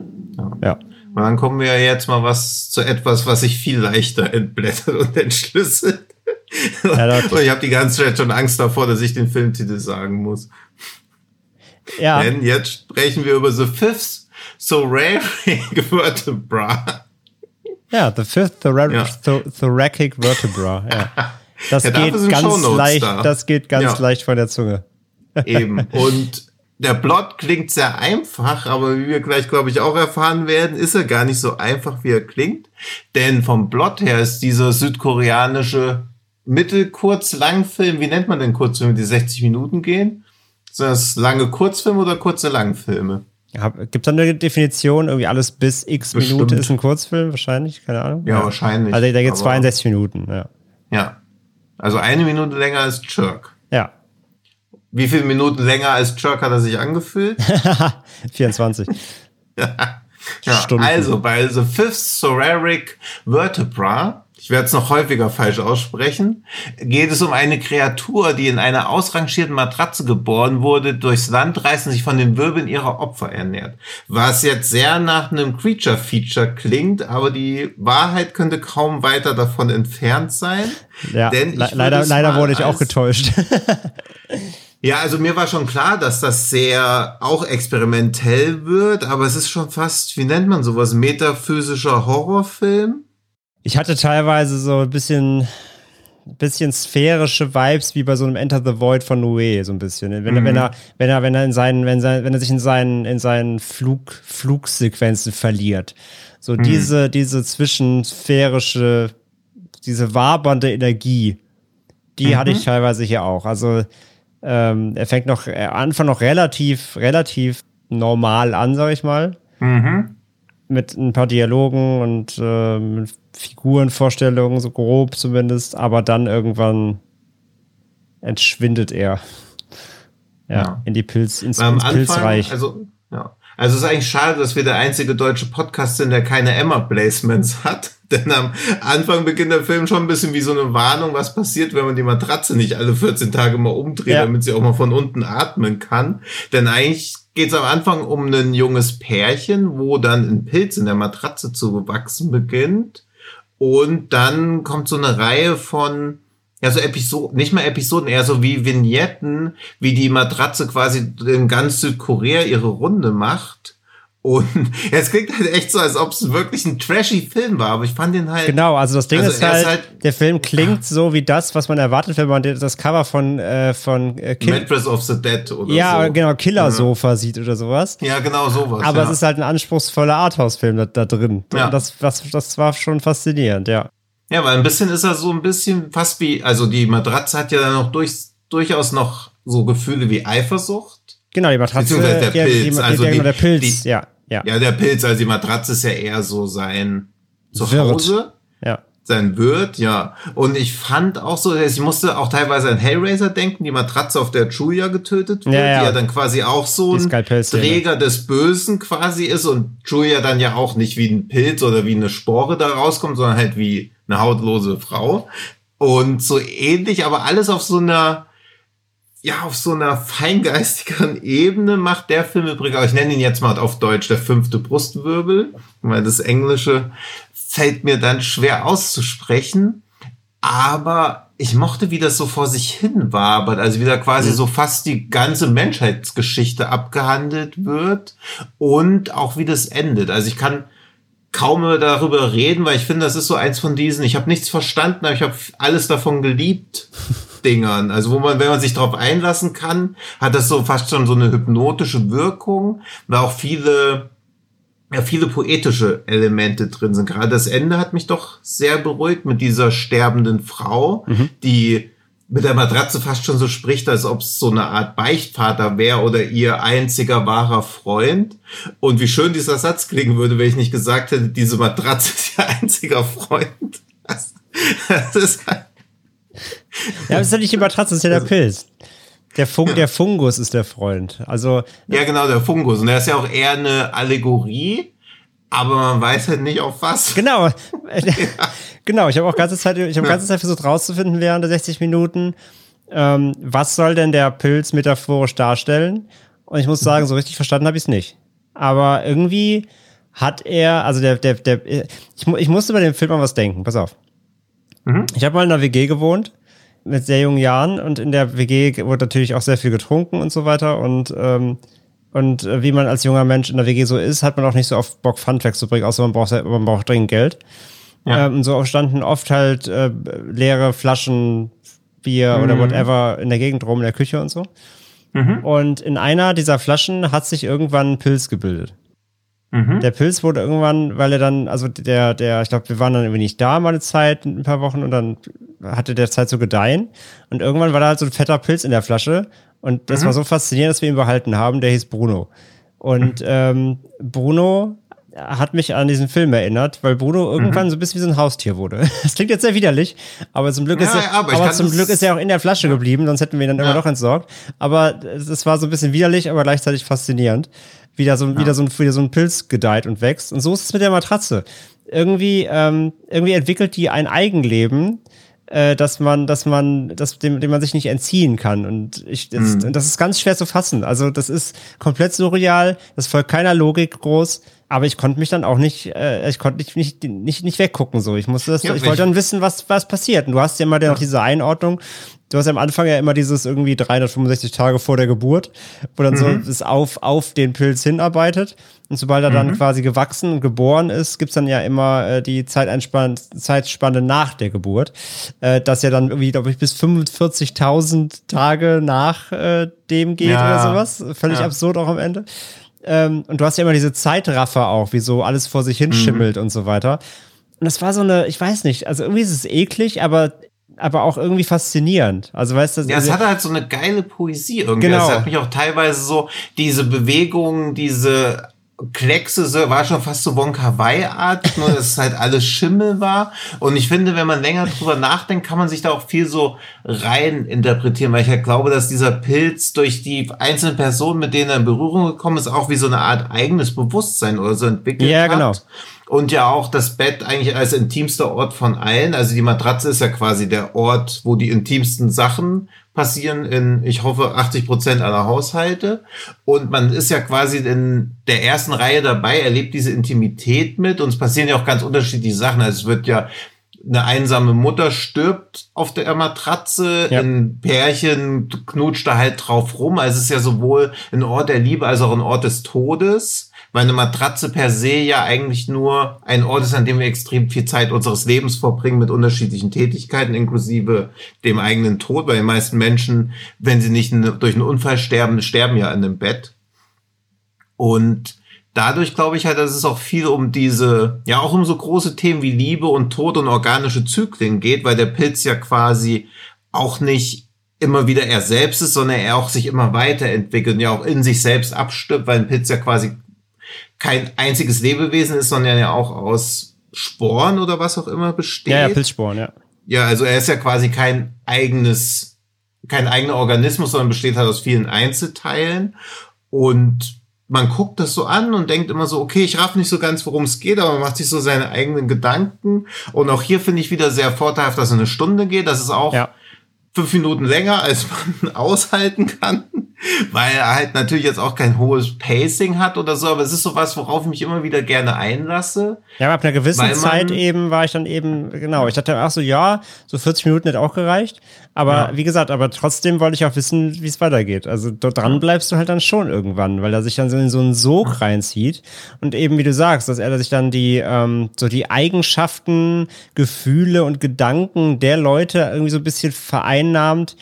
Ja. Und dann kommen wir jetzt mal was zu etwas, was sich viel leichter entblättert und entschlüsselt. Ja, und ich habe die ganze Zeit schon Angst davor, dass ich den Filmtitel sagen muss. Ja, Denn jetzt sprechen wir über The Fifth Thoracic Vertebra. ja, the fifth thora Ja. tho- thoracic vertebra, ja. Das Ja, geht ganz leicht, da. das geht ganz leicht von der Zunge. Eben. Und der Plot klingt sehr einfach, aber wie wir gleich, glaube ich, auch erfahren werden, ist er gar nicht so einfach, wie er klingt. Denn vom Plot her ist dieser südkoreanische Mittel-Kurz-Langfilm, wie nennt man denn Kurzfilme, die 60 Minuten gehen? Sind das lange Kurzfilme oder kurze Langfilme? Gibt es da eine Definition? Irgendwie alles bis x Bestimmt. Minute ist ein Kurzfilm? Wahrscheinlich, keine Ahnung. Ja, wahrscheinlich. Also da geht Aber- 62 Minuten, ja. Ja. Also eine Minute länger als Jerk. Ja, Wie viele Minuten länger als Jerk hat er sich angefühlt? 24. Ja, Stunden. also bei The Fifth Thoracic Vertebra, ich werde es noch häufiger falsch aussprechen, geht es um eine Kreatur, die in einer ausrangierten Matratze geboren wurde, durchs Land reist und sich von den Wirbeln ihrer Opfer ernährt. Was jetzt sehr nach einem Creature-Feature klingt, aber die Wahrheit könnte kaum weiter davon entfernt sein. Ja, Denn le leider, leider wurde ich auch getäuscht. Ja, also mir war schon klar, dass das sehr auch experimentell wird, aber es ist schon fast, wie nennt man sowas, metaphysischer Horrorfilm? Ich hatte teilweise so ein bisschen, bisschen sphärische Vibes wie bei so einem Enter the Void von Noé, so ein bisschen. Wenn, er wenn er, wenn er, wenn er in seinen, wenn, sein, wenn er sich in seinen, in seinen Flug, Flugsequenzen verliert. So diese, diese zwischensphärische, diese wabernde Energie, die hatte ich teilweise hier auch. Also ähm, er fängt noch, äh, Anfang noch relativ, relativ normal an, sag ich mal Mhm. Mit ein paar Dialogen und ähm, Figurenvorstellungen, so grob zumindest, aber dann irgendwann entschwindet er. Ja, Ja. in die Pilz, ins, ins Anfang, Pilzreich. also, ja. Also es ist eigentlich schade, dass wir der einzige deutsche Podcast sind, der keine Emma-Placements hat. Denn am Anfang beginnt der Film schon ein bisschen wie so eine Warnung, was passiert, wenn man die Matratze nicht alle 14 Tage mal umdreht, Ja. damit sie auch mal von unten atmen kann. Denn eigentlich geht es am Anfang um ein junges Pärchen, wo dann ein Pilz in der Matratze zu wachsen beginnt. Und dann kommt so eine Reihe von, ja, so Episoden, nicht mal Episoden, eher so wie Vignetten, wie die Matratze quasi in ganz Südkorea ihre Runde macht. Und ja, es klingt halt echt so, als ob es wirklich ein trashy Film war, aber ich fand den halt. Genau, also das Ding Also ist, halt, ist halt- der Film klingt so wie das, was man erwartet, wenn man das Cover von, äh, von äh, Kill Mattress of the Dead oder ja, so. genau, Killer-Sofa sieht oder sowas. Ja, genau sowas. Aber ja. es ist halt ein anspruchsvoller Arthouse-Film da, da drin. Ja. Und das, das, das war schon faszinierend, ja. Ja, weil ein bisschen ist er so ein bisschen fast wie, also die Matratze hat ja dann noch durch, durchaus noch so Gefühle wie Eifersucht. Genau, die Matratze, Beziehungsweise der Pilz, die- also die- die- der Pilz, die- ja, ja. Ja, der Pilz, also die Matratze ist ja eher so sein Zuhause. Ja. sein wird, ja. Und ich fand auch so, ich musste auch teilweise an Hellraiser denken, die Matratze, auf der Julia getötet wird, ja, ja. die ja dann quasi auch so ein Träger des Bösen quasi ist und Julia dann ja auch nicht wie ein Pilz oder wie eine Spore da rauskommt, sondern halt wie eine hautlose Frau. Und so ähnlich, aber alles auf so einer, ja, auf so einer feingeistigeren Ebene macht der Film übrigens, ich nenne ihn jetzt mal auf Deutsch der fünfte Brustwirbel, weil das Englische fällt mir dann schwer auszusprechen. Aber ich mochte, wie das so vor sich hin war, also wieder quasi so fast die ganze Menschheitsgeschichte abgehandelt wird und auch wie das endet. Also ich kann kaum mehr darüber reden, weil ich finde, das ist so eins von diesen, ich habe nichts verstanden, aber ich habe alles davon geliebt. Dingern. Also wo man, wenn man sich darauf einlassen kann, hat das so fast schon so eine hypnotische Wirkung, weil auch viele ja, viele poetische Elemente drin sind. Gerade das Ende hat mich doch sehr beruhigt mit dieser sterbenden Frau, mhm. die mit der Matratze fast schon so spricht, als ob es so eine Art Beichtvater wäre oder ihr einziger wahrer Freund. Und wie schön dieser Satz klingen würde, wenn ich nicht gesagt hätte, diese Matratze ist ihr einziger Freund. Das, das ist halt ja, das ist ja nicht die Matratze, das ist ja der also Pilz. Der, Fun ja. der Fungus ist der Freund. Also. Ja, genau, der Fungus. Und der ist ja auch eher eine Allegorie, aber man weiß halt nicht auf was. Genau. Genau, ich habe auch ganze Zeit, ich habe ganze Zeit versucht rauszufinden während der 60 Minuten, ähm, was soll denn der Pilz metaphorisch darstellen? Und ich muss sagen, so richtig verstanden habe ich es nicht. Aber irgendwie hat er, also der, der, der, ich, ich musste bei dem Film an was denken, pass auf. Mhm. Ich habe mal in einer WG gewohnt mit sehr jungen Jahren und in der WG wurde natürlich auch sehr viel getrunken und so weiter und ähm, und äh, wie man als junger Mensch in der WG so ist, hat man auch nicht so oft Bock, Funfacts zu bringen, außer man braucht, man braucht dringend Geld. Ja. Ähm, so standen oft halt äh, leere Flaschen Bier mhm. oder whatever in der Gegend rum, in der Küche und so. Mhm. Und in einer dieser Flaschen hat sich irgendwann ein Pilz gebildet. Mhm. Der Pilz wurde irgendwann, weil er dann, also der, der, ich glaube, wir waren dann irgendwie nicht da mal eine Zeit, ein paar Wochen und dann hatte der Zeit zu gedeihen. Und irgendwann war da halt so ein fetter Pilz in der Flasche. Und das mhm. war so faszinierend, dass wir ihn behalten haben. Der hieß Bruno. Und mhm. ähm, Bruno hat mich an diesen Film erinnert, weil Bruno irgendwann mhm. so ein bisschen wie so ein Haustier wurde. Das klingt jetzt sehr widerlich, aber zum Glück, ja, ist, er, aber, aber zum Glück ist er auch in der Flasche ja. geblieben, sonst hätten wir ihn dann immer noch entsorgt. Aber es war so ein bisschen widerlich, aber gleichzeitig faszinierend. Wieder so, wieder, so ein, wieder so ein Pilz gedeiht und wächst. Und so ist es mit der Matratze. Irgendwie, ähm, irgendwie entwickelt die ein Eigenleben, äh, dass man, dass man, dass dem, dem man sich nicht entziehen kann. Und ich, das, mhm. das ist ganz schwer zu fassen. Also das ist komplett surreal, das folgt keiner Logik groß. Aber ich konnte mich dann auch nicht, äh, ich konnte nicht, nicht, nicht, nicht weggucken. So, ich musste das, ja, ich wollte dann wissen, was, was passiert. Und du hast ja immer ja. noch diese Einordnung. Du hast ja am Anfang ja immer dieses irgendwie 365 Tage vor der Geburt, wo dann mhm. so es auf, auf den Pilz hinarbeitet. Und sobald er dann mhm. quasi gewachsen und geboren ist, gibt's dann ja immer äh, die Zeitspanne, Zeitspanne nach der Geburt, äh, dass ja dann irgendwie, glaube ich, bis 45.000 Tage nach äh, dem geht ja. oder sowas. Völlig ja. absurd auch am Ende. Ähm, und du hast ja immer diese Zeitraffer auch, wie so alles vor sich hinschimmelt mhm. und so weiter. Und das war so eine, ich weiß nicht, also irgendwie ist es eklig, aber aber auch irgendwie faszinierend. Also weißt du, ja, es hat halt so eine geile Poesie irgendwie. Genau. Es hat mich auch teilweise so diese Bewegungen, diese Kleckse war schon fast so Wonka Wai-Art, nur dass es halt alles Schimmel war. Und ich finde, wenn man länger drüber nachdenkt, kann man sich da auch viel so rein interpretieren, weil ich halt glaube, dass dieser Pilz durch die einzelnen Personen, mit denen er in Berührung gekommen ist, auch wie so eine Art eigenes Bewusstsein oder so entwickelt ja, hat. Ja, genau. Und ja auch das Bett eigentlich als intimster Ort von allen. Also die Matratze ist ja quasi der Ort, wo die intimsten Sachen passieren in, ich hoffe, 80 Prozent aller Haushalte. Und man ist ja quasi in der ersten Reihe dabei, erlebt diese Intimität mit. Und es passieren ja auch ganz unterschiedliche Sachen. Also es wird ja eine einsame Mutter stirbt auf der Matratze, ja. ein Pärchen knutscht da halt drauf rum. Also es ist ja sowohl ein Ort der Liebe als auch ein Ort des Todes weil eine Matratze per se ja eigentlich nur ein Ort ist, an dem wir extrem viel Zeit unseres Lebens verbringen mit unterschiedlichen Tätigkeiten, inklusive dem eigenen Tod, weil die meisten Menschen, wenn sie nicht durch einen Unfall sterben, sterben ja in einem Bett. Und dadurch glaube ich halt, dass es auch viel um diese, ja auch um so große Themen wie Liebe und Tod und organische Zyklen geht, weil der Pilz ja quasi auch nicht immer wieder er selbst ist, sondern er auch sich immer weiterentwickelt und ja auch in sich selbst abstirbt, weil ein Pilz ja quasi kein einziges Lebewesen ist, sondern ja auch aus Sporen oder was auch immer besteht. Ja, ja, Pilzsporen, ja. Ja, also er ist ja quasi kein eigenes, kein eigener Organismus, sondern besteht halt aus vielen Einzelteilen. Und man guckt das so an und denkt immer so, okay, ich raff nicht so ganz, worum es geht, aber man macht sich so seine eigenen Gedanken. Und auch hier finde ich wieder sehr vorteilhaft, dass es eine Stunde geht. Das ist auch Ja. fünf Minuten länger, als man aushalten kann, weil er halt natürlich jetzt auch kein hohes Pacing hat oder so, aber es ist sowas, worauf ich mich immer wieder gerne einlasse. Ja, aber ab einer gewissen Zeit eben war ich dann eben, genau, ich dachte, ach so, ja, so 40 Minuten hätte auch gereicht. Aber Ja. wie gesagt, aber trotzdem wollte ich auch wissen, wie es weitergeht. Also dort dran bleibst du halt dann schon irgendwann, weil er sich dann so in so einen Sog reinzieht. Und eben, wie du sagst, dass er sich dann die, ähm, so die Eigenschaften, Gefühle und Gedanken der Leute irgendwie so ein bisschen vereinnahmt,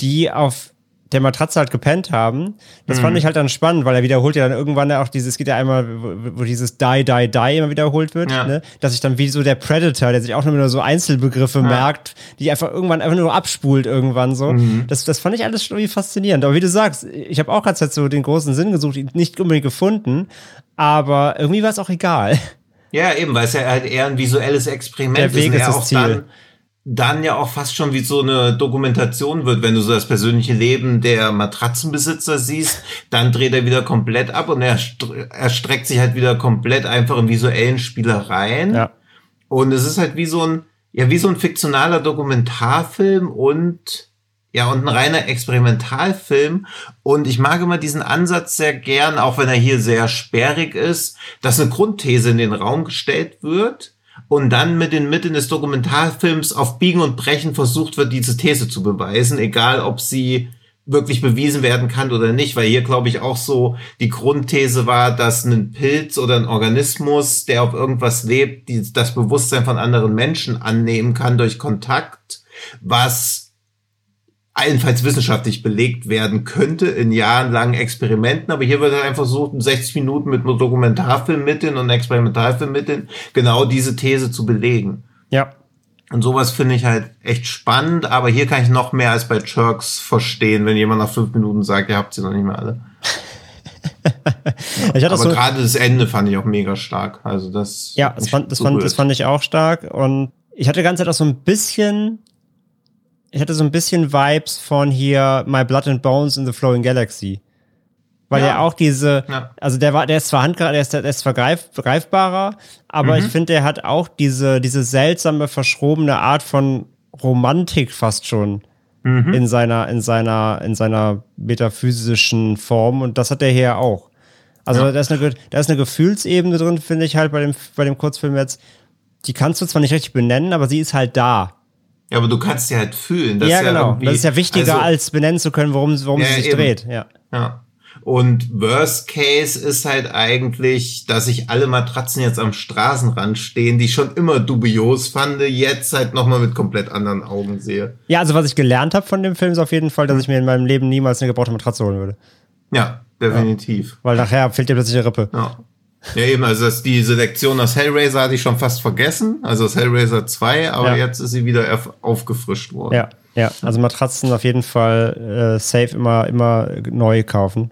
die auf der Matratze halt gepennt haben. Das fand ich halt dann spannend, weil er wiederholt ja dann irgendwann auch dieses, es geht ja einmal, wo, wo dieses Die, Die, Die immer wiederholt wird, Ja. ne? dass sich dann wie so der Predator, der sich auch nur so Einzelbegriffe merkt, die einfach irgendwann einfach nur abspult irgendwann so. Das, das fand ich alles schon irgendwie faszinierend. Aber wie du sagst, ich habe auch gerade halt so den großen Sinn gesucht, ihn nicht unbedingt gefunden, aber irgendwie war es auch egal. Ja, eben, weil es ja halt eher ein visuelles Experiment Der Weg ist ja das auch Ziel. Dann, dann ja auch fast schon wie so eine Dokumentation wird, wenn du so das persönliche Leben der Matratzenbesitzer siehst, dann dreht er wieder komplett ab und er, str- er streckt sich halt wieder komplett einfach in visuellen Spielereien. Ja. Und es ist halt wie so ein, ja, wie so ein fiktionaler Dokumentarfilm und, ja, und ein reiner Experimentalfilm. Und ich mag immer diesen Ansatz sehr gern, auch wenn er hier sehr sperrig ist, dass eine Grundthese in den Raum gestellt wird und dann mit den Mitteln des Dokumentarfilms auf Biegen und Brechen versucht wird, diese These zu beweisen, egal ob sie wirklich bewiesen werden kann oder nicht, weil hier glaube ich auch so die Grundthese war, dass ein Pilz oder ein Organismus, der auf irgendwas lebt, die, das Bewusstsein von anderen Menschen annehmen kann durch Kontakt, was allenfalls wissenschaftlich belegt werden könnte in jahrelangen Experimenten, aber hier wird halt einfach versucht, in 60 Minuten mit nur Dokumentarfilmmitteln und Experimentalfilmmitteln genau diese These zu belegen. Ja. Und sowas finde ich halt echt spannend, aber hier kann ich noch mehr als bei Jerks verstehen, wenn jemand nach fünf Minuten sagt, ihr habt sie noch nicht mehr alle. Hatte Aber so, gerade das Ende fand ich auch mega stark. Also das. Ja, das fand, das, fand, das fand ich auch stark. Und ich hatte die ganze Zeit auch so ein bisschen, ich hatte so ein bisschen Vibes von hier My Blood and Bones in the Flowing Galaxy. Weil Ja. er auch diese, Ja. also der war, der ist zwar handgreif, der ist, der ist zwar greif, greifbarer, aber Mhm. ich finde, der hat auch diese, diese seltsame, verschrobene Art von Romantik fast schon Mhm. in seiner, in seiner, in seiner metaphysischen Form. Und das hat der hier auch. Also Ja. da ist eine, da ist eine Gefühlsebene drin, finde ich halt bei dem, bei dem Kurzfilm jetzt. Die kannst du zwar nicht richtig benennen, aber sie ist halt da. Ja, aber du kannst sie halt fühlen. Das ja, ist ja genau. irgendwie- Das ist ja wichtiger, also, als benennen zu können, worum, worum Ja, sie sich eben. dreht. Ja. Ja. Und Worst Case ist halt eigentlich, dass ich alle Matratzen jetzt am Straßenrand stehen, die ich schon immer dubios fand, jetzt halt nochmal mit komplett anderen Augen sehe. ja, also was ich gelernt habe von dem Film ist auf jeden Fall, dass ich mir in meinem Leben niemals eine gebrauchte Matratze holen würde. Ja, definitiv. Weil nachher fehlt dir plötzlich eine Rippe. Ja. Ja, eben, also das, die Selektion aus Hellraiser hatte ich schon fast vergessen, also aus Hellraiser 2, aber Ja. jetzt ist sie wieder aufgefrischt worden. Ja, ja. Also Matratzen auf jeden Fall äh, safe immer, immer neu kaufen.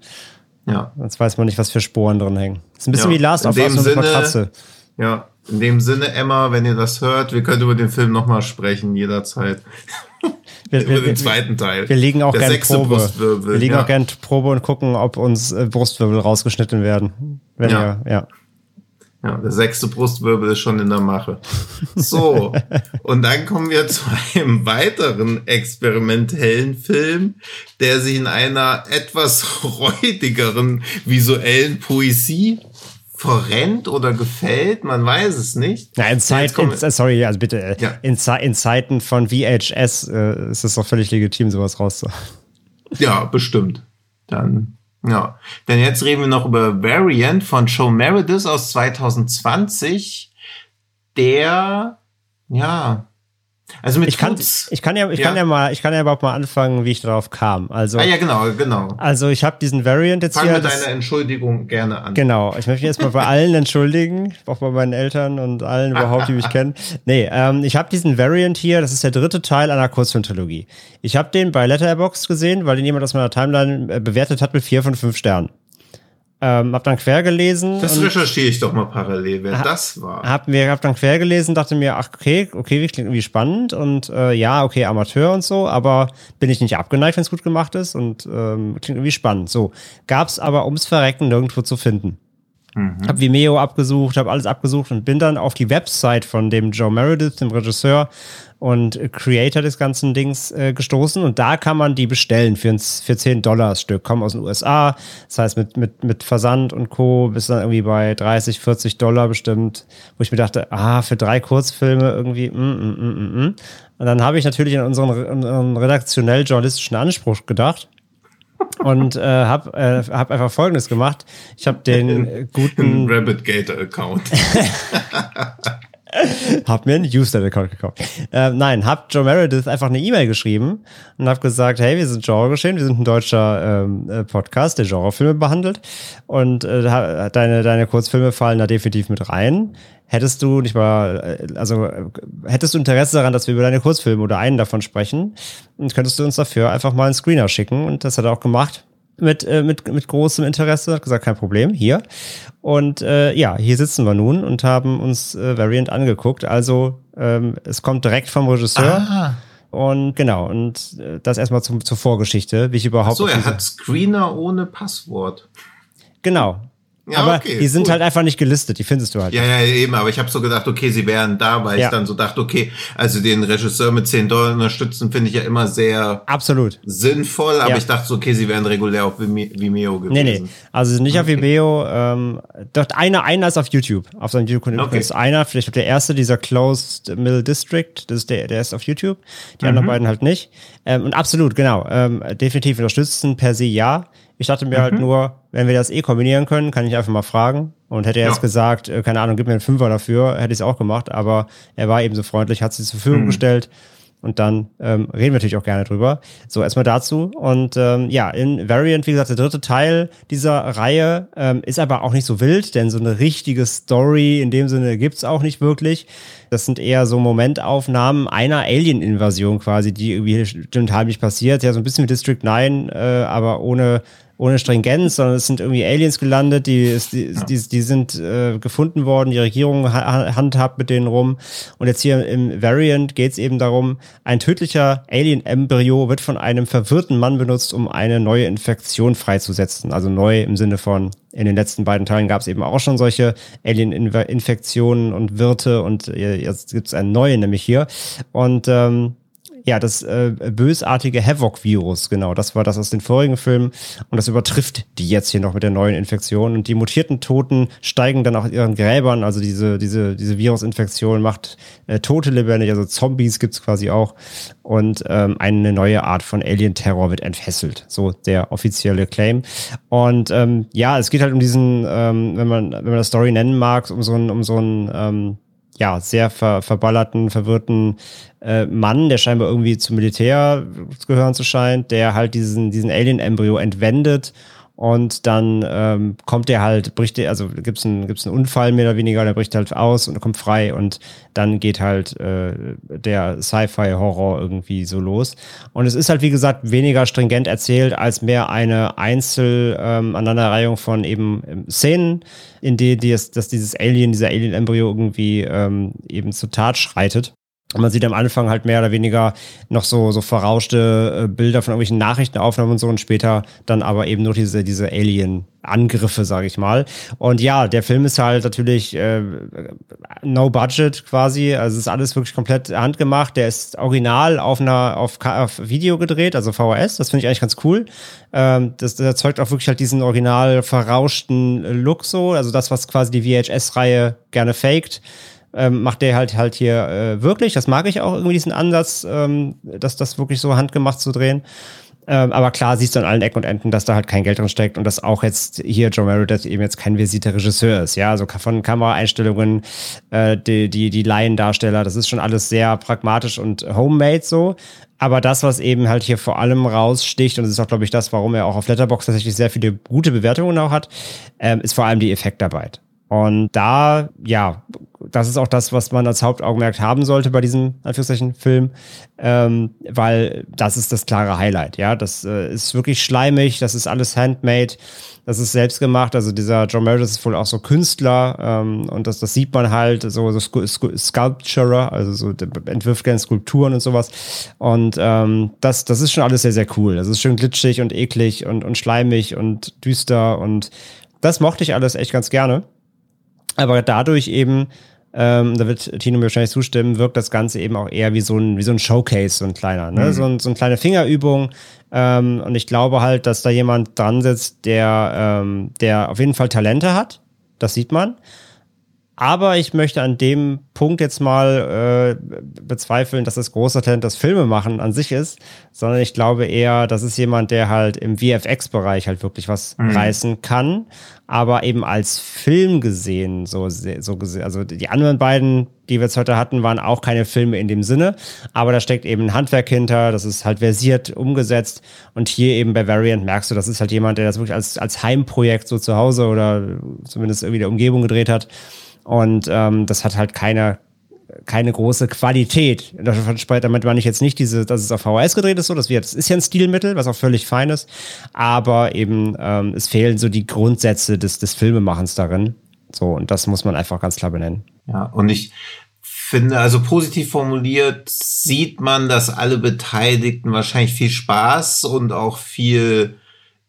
Ja. Sonst weiß man nicht, was für Sporen drin hängen. ist ein bisschen Ja, wie Last of Us mit Matratze. Ja, in dem Sinne, Emma, wenn ihr das hört, wir können über den Film nochmal sprechen, jederzeit. Wir, über wir, den zweiten Teil. wir legen auch Der gern sechste Probe. Wir legen ja. auch gern Probe und gucken, ob uns äh, Brustwirbel rausgeschnitten werden. Wenn Ja. wir, ja. Ja, der sechste Brustwirbel ist schon in der Mache. So, und dann kommen wir zu einem weiteren experimentellen Film, der sich in einer etwas räudigeren visuellen Poesie verrennt oder gefällt, man weiß es nicht. Ja, in Zeiten, in, sorry, also bitte, äh, Ja. in, in Zeiten von VHS äh, ist es doch völlig legitim, sowas rauszuhauen. Ja, bestimmt. Dann, ja. Denn jetzt reden wir noch über Variant von Joe Meredith aus 2020, der, ja, also mit Ich kann, ich kann ja, ich Ja. kann ja mal, ich kann ja überhaupt mal anfangen, wie ich darauf kam. Also, Ah ja, genau, genau. also ich habe diesen Variant jetzt Fang hier. mit das- deiner Entschuldigung gerne an. Genau, ich möchte mich erstmal bei allen entschuldigen, auch bei meinen Eltern und allen überhaupt, die mich kennen. Nee, ähm, ich habe diesen Variant hier, das ist der dritte Teil einer Kurzfilmtrilogie. Ich habe den bei Letterboxd gesehen, weil den jemand aus meiner Timeline äh, bewertet hat mit vier von fünf Sternen. Ähm, hab dann quer gelesen. Das recherchiere ich doch mal parallel, wer das war. Hab, mir, hab dann quer gelesen, dachte mir, ach, okay, okay, klingt irgendwie spannend und äh, ja, okay, Amateur und so, aber bin ich nicht abgeneigt, wenn es gut gemacht ist und ähm, klingt irgendwie spannend. So, gab's aber ums Verrecken nirgendwo zu finden. Mhm. Hab Vimeo abgesucht, habe alles abgesucht und bin dann auf die Website von dem Joe Meredith, dem Regisseur und Creator des ganzen Dings äh, gestoßen und da kann man die bestellen für, für 10 Dollar das Stück. Kommen aus den USA, das heißt mit, mit, mit Versand und Co. bis dann irgendwie bei 30, 40 Dollar bestimmt, wo ich mir dachte, ah, für drei Kurzfilme irgendwie, mm, mm, mm, mm. mm. Und dann habe ich natürlich an unseren, unseren redaktionell-journalistischen Anspruch gedacht und äh, habe äh, hab einfach Folgendes gemacht. Ich habe den äh, guten Rabbit Gator Account. hab mir einen Newsletter-Account gekauft. Äh, nein, hab Joe Meredith einfach eine E-Mail geschrieben und hab gesagt, hey, wir sind Genre geschehen, wir sind ein deutscher ähm, äh, Podcast, der Genrefilme behandelt und äh, deine, deine Kurzfilme fallen da definitiv mit rein. Hättest du nicht mal, äh, also hättest du Interesse daran, dass wir über deine Kurzfilme oder einen davon sprechen, und könntest du uns dafür einfach mal einen Screener schicken und das hat er auch gemacht mit, äh, mit, mit großem Interesse, hat gesagt, kein Problem, hier. Und äh, ja, hier sitzen wir nun und haben uns äh, Variant angeguckt. Also ähm, es kommt direkt vom Regisseur. Ah. Und genau, und äh, das erstmal zum, zur Vorgeschichte, wie ich überhaupt. so, er hat Screener ohne Passwort. Genau, ja, aber okay, die sind cool. halt einfach nicht gelistet, die findest du halt. Ja, ja, eben, aber ich habe so gedacht, okay, sie wären da, weil ja. ich dann so dachte, okay, also den Regisseur mit 10 Dollar unterstützen, finde ich ja immer sehr absolut sinnvoll, aber ja. ich dachte so, okay, sie wären regulär auf Vimeo gewesen. Nee, nee, also nicht okay. auf Vimeo, ähm, dort einer, einer ist auf YouTube, auf seinem YouTube-Kanal okay. ist einer, vielleicht der erste, dieser Closed Mill District, das ist der, der ist auf YouTube, die mhm. anderen beiden halt nicht. Ähm, und absolut, genau, ähm, definitiv unterstützen per se ja. Ich dachte mir halt mhm. halt nur, wenn wir das eh kombinieren können, kann ich einfach mal fragen. Und hätte er ja. jetzt gesagt, äh, keine Ahnung, gib mir einen Fünfer dafür, hätte ich es auch gemacht. Aber er war eben so freundlich, hat sie zur Verfügung mhm. gestellt. Und dann ähm, reden wir natürlich auch gerne drüber. So, erstmal dazu. Und ähm, ja, in Variant, wie gesagt, der dritte Teil dieser Reihe ähm, ist aber auch nicht so wild, denn so eine richtige Story in dem Sinne gibt's auch nicht wirklich. Das sind eher so Momentaufnahmen einer Alien-Invasion quasi, die irgendwie stimmt heimlich passiert. Ja, so ein bisschen wie District 9, äh, aber ohne ohne Stringenz, sondern es sind irgendwie Aliens gelandet, die, die, die, die sind äh, gefunden worden, die Regierung handhabt mit denen rum. Und jetzt hier im Variant geht es eben darum, ein tödlicher Alien-Embryo wird von einem verwirrten Mann benutzt, um eine neue Infektion freizusetzen. Also neu im Sinne von, in den letzten beiden Teilen gab es eben auch schon solche Alien-Infektionen und Wirte und jetzt gibt es eine neue, nämlich hier. Und ähm, ja, das äh, bösartige Havoc-Virus, genau, das war das aus den vorigen Filmen. Und das übertrifft die jetzt hier noch mit der neuen Infektion. Und die mutierten Toten steigen dann auch ihren Gräbern. Also diese, diese, diese Virusinfektion macht äh, Tote lebendig, also Zombies gibt's quasi auch. Und ähm, eine neue Art von Alien-Terror wird entfesselt. So der offizielle Claim. Und ähm, ja, es geht halt um diesen, ähm, wenn man, wenn man das Story nennen mag, um so einen, um so einen ähm, ja, sehr ver verballerten, verwirrten äh, Mann, der scheinbar irgendwie zum Militär gehören zu scheint, der halt diesen, diesen Alien-Embryo entwendet und dann ähm, kommt der halt, bricht der, also gibt's einen, gibt's einen Unfall mehr oder weniger, der bricht halt aus und kommt frei und dann geht halt äh, der Sci-Fi-Horror irgendwie so los. Und es ist halt, wie gesagt, weniger stringent erzählt, als mehr eine Einzel ähm, von eben ähm, Szenen, in denen die dass dieses Alien, dieser Alien-Embryo irgendwie ähm, eben zur Tat schreitet. Man sieht am Anfang halt mehr oder weniger noch so, so verrauschte äh, Bilder von irgendwelchen Nachrichtenaufnahmen und so und später dann aber eben nur diese, diese Alien-Angriffe, sage ich mal. Und ja, der Film ist halt natürlich äh, no budget quasi. Also ist alles wirklich komplett handgemacht. Der ist original auf einer auf, auf Video gedreht, also VHS. Das finde ich eigentlich ganz cool. Ähm, das, das erzeugt auch wirklich halt diesen original verrauschten Look so. Also das, was quasi die VHS-Reihe gerne faked ähm, macht der halt halt hier äh, wirklich. Das mag ich auch irgendwie diesen Ansatz, ähm, dass das wirklich so handgemacht zu drehen. Ähm, aber klar siehst du an allen Ecken und Enden, dass da halt kein Geld drin steckt und dass auch jetzt hier John Meredith eben jetzt kein versierter Regisseur ist. Ja, also von Kameraeinstellungen, äh, die, die, die Laiendarsteller, das ist schon alles sehr pragmatisch und homemade so. Aber das, was eben halt hier vor allem raussticht, und das ist auch, glaube ich, das, warum er auch auf Letterbox tatsächlich sehr viele gute Bewertungen auch hat, ähm, ist vor allem die Effektarbeit. Und da, ja, das ist auch das, was man als Hauptaugenmerk haben sollte bei diesem Anführungszeichen Film, ähm, weil das ist das klare Highlight. Ja, das äh, ist wirklich schleimig, das ist alles handmade, das ist selbst gemacht. Also dieser John Meredith ist wohl auch so Künstler ähm, und das, das sieht man halt so, so Sculpturer, also so entwirft gerne Skulpturen und sowas. Und ähm, das, das ist schon alles sehr, sehr cool. Das ist schön glitschig und eklig und, und schleimig und düster und das mochte ich alles echt ganz gerne. Aber dadurch eben ähm, da wird Tino mir wahrscheinlich zustimmen, wirkt das Ganze eben auch eher wie so ein, wie so ein Showcase, so ein kleiner, ne? Mhm. so, ein, so eine kleine Fingerübung. Ähm, und ich glaube halt, dass da jemand dran sitzt, der, ähm, der auf jeden Fall Talente hat. Das sieht man. Aber ich möchte an dem Punkt jetzt mal äh, bezweifeln, dass das große Talent das Filmemachen an sich ist, sondern ich glaube eher, das ist jemand, der halt im VFX-Bereich halt wirklich was mhm. reißen kann, aber eben als Film gesehen, so, so gesehen, also die anderen beiden, die wir jetzt heute hatten, waren auch keine Filme in dem Sinne, aber da steckt eben ein Handwerk hinter, das ist halt versiert umgesetzt und hier eben bei Variant merkst du, das ist halt jemand, der das wirklich als, als Heimprojekt so zu Hause oder zumindest irgendwie der Umgebung gedreht hat und ähm, das hat halt keine, keine große Qualität. Damit meine ich jetzt nicht diese, dass es auf VHS gedreht ist, so, das, wird, das ist ja ein Stilmittel, was auch völlig fein ist, aber eben ähm, es fehlen so die Grundsätze des, des Filmemachens darin. So, und das muss man einfach ganz klar benennen. Ja, und ich finde, also positiv formuliert, sieht man, dass alle Beteiligten wahrscheinlich viel Spaß und auch viel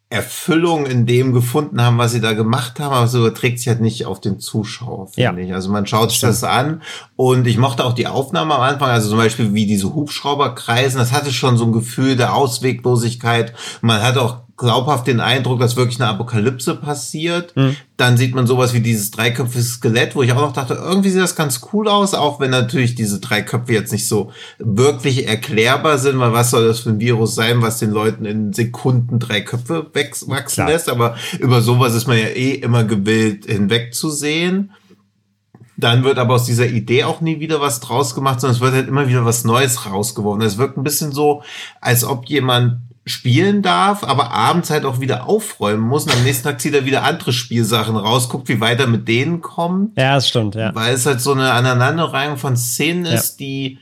Erfüllung in dem gefunden haben, was sie da gemacht haben, aber so überträgt sich halt nicht auf den Zuschauer, finde ja. ich. Also man schaut sich das an und ich mochte auch die Aufnahme am Anfang, also zum Beispiel wie diese Hubschrauber kreisen, das hatte schon so ein Gefühl der Ausweglosigkeit. Man hat auch glaubhaft den Eindruck, dass wirklich eine Apokalypse passiert. Mhm. Dann sieht man sowas wie dieses dreiköpfige Skelett, wo ich auch noch dachte, irgendwie sieht das ganz cool aus, auch wenn natürlich diese drei Köpfe jetzt nicht so wirklich erklärbar sind, weil was soll das für ein Virus sein, was den Leuten in Sekunden drei Köpfe wachsen lässt. Aber über sowas ist man ja eh immer gewillt, hinwegzusehen. Dann wird aber aus dieser Idee auch nie wieder was draus gemacht, sondern es wird halt immer wieder was Neues rausgeworfen. Es wirkt ein bisschen so, als ob jemand spielen darf, aber abends halt auch wieder aufräumen muss und am nächsten Tag zieht er wieder andere Spielsachen raus, guckt, wie weiter mit denen kommt. Ja, das stimmt, ja. Weil es halt so eine Aneinanderreihung von Szenen ist, ja. die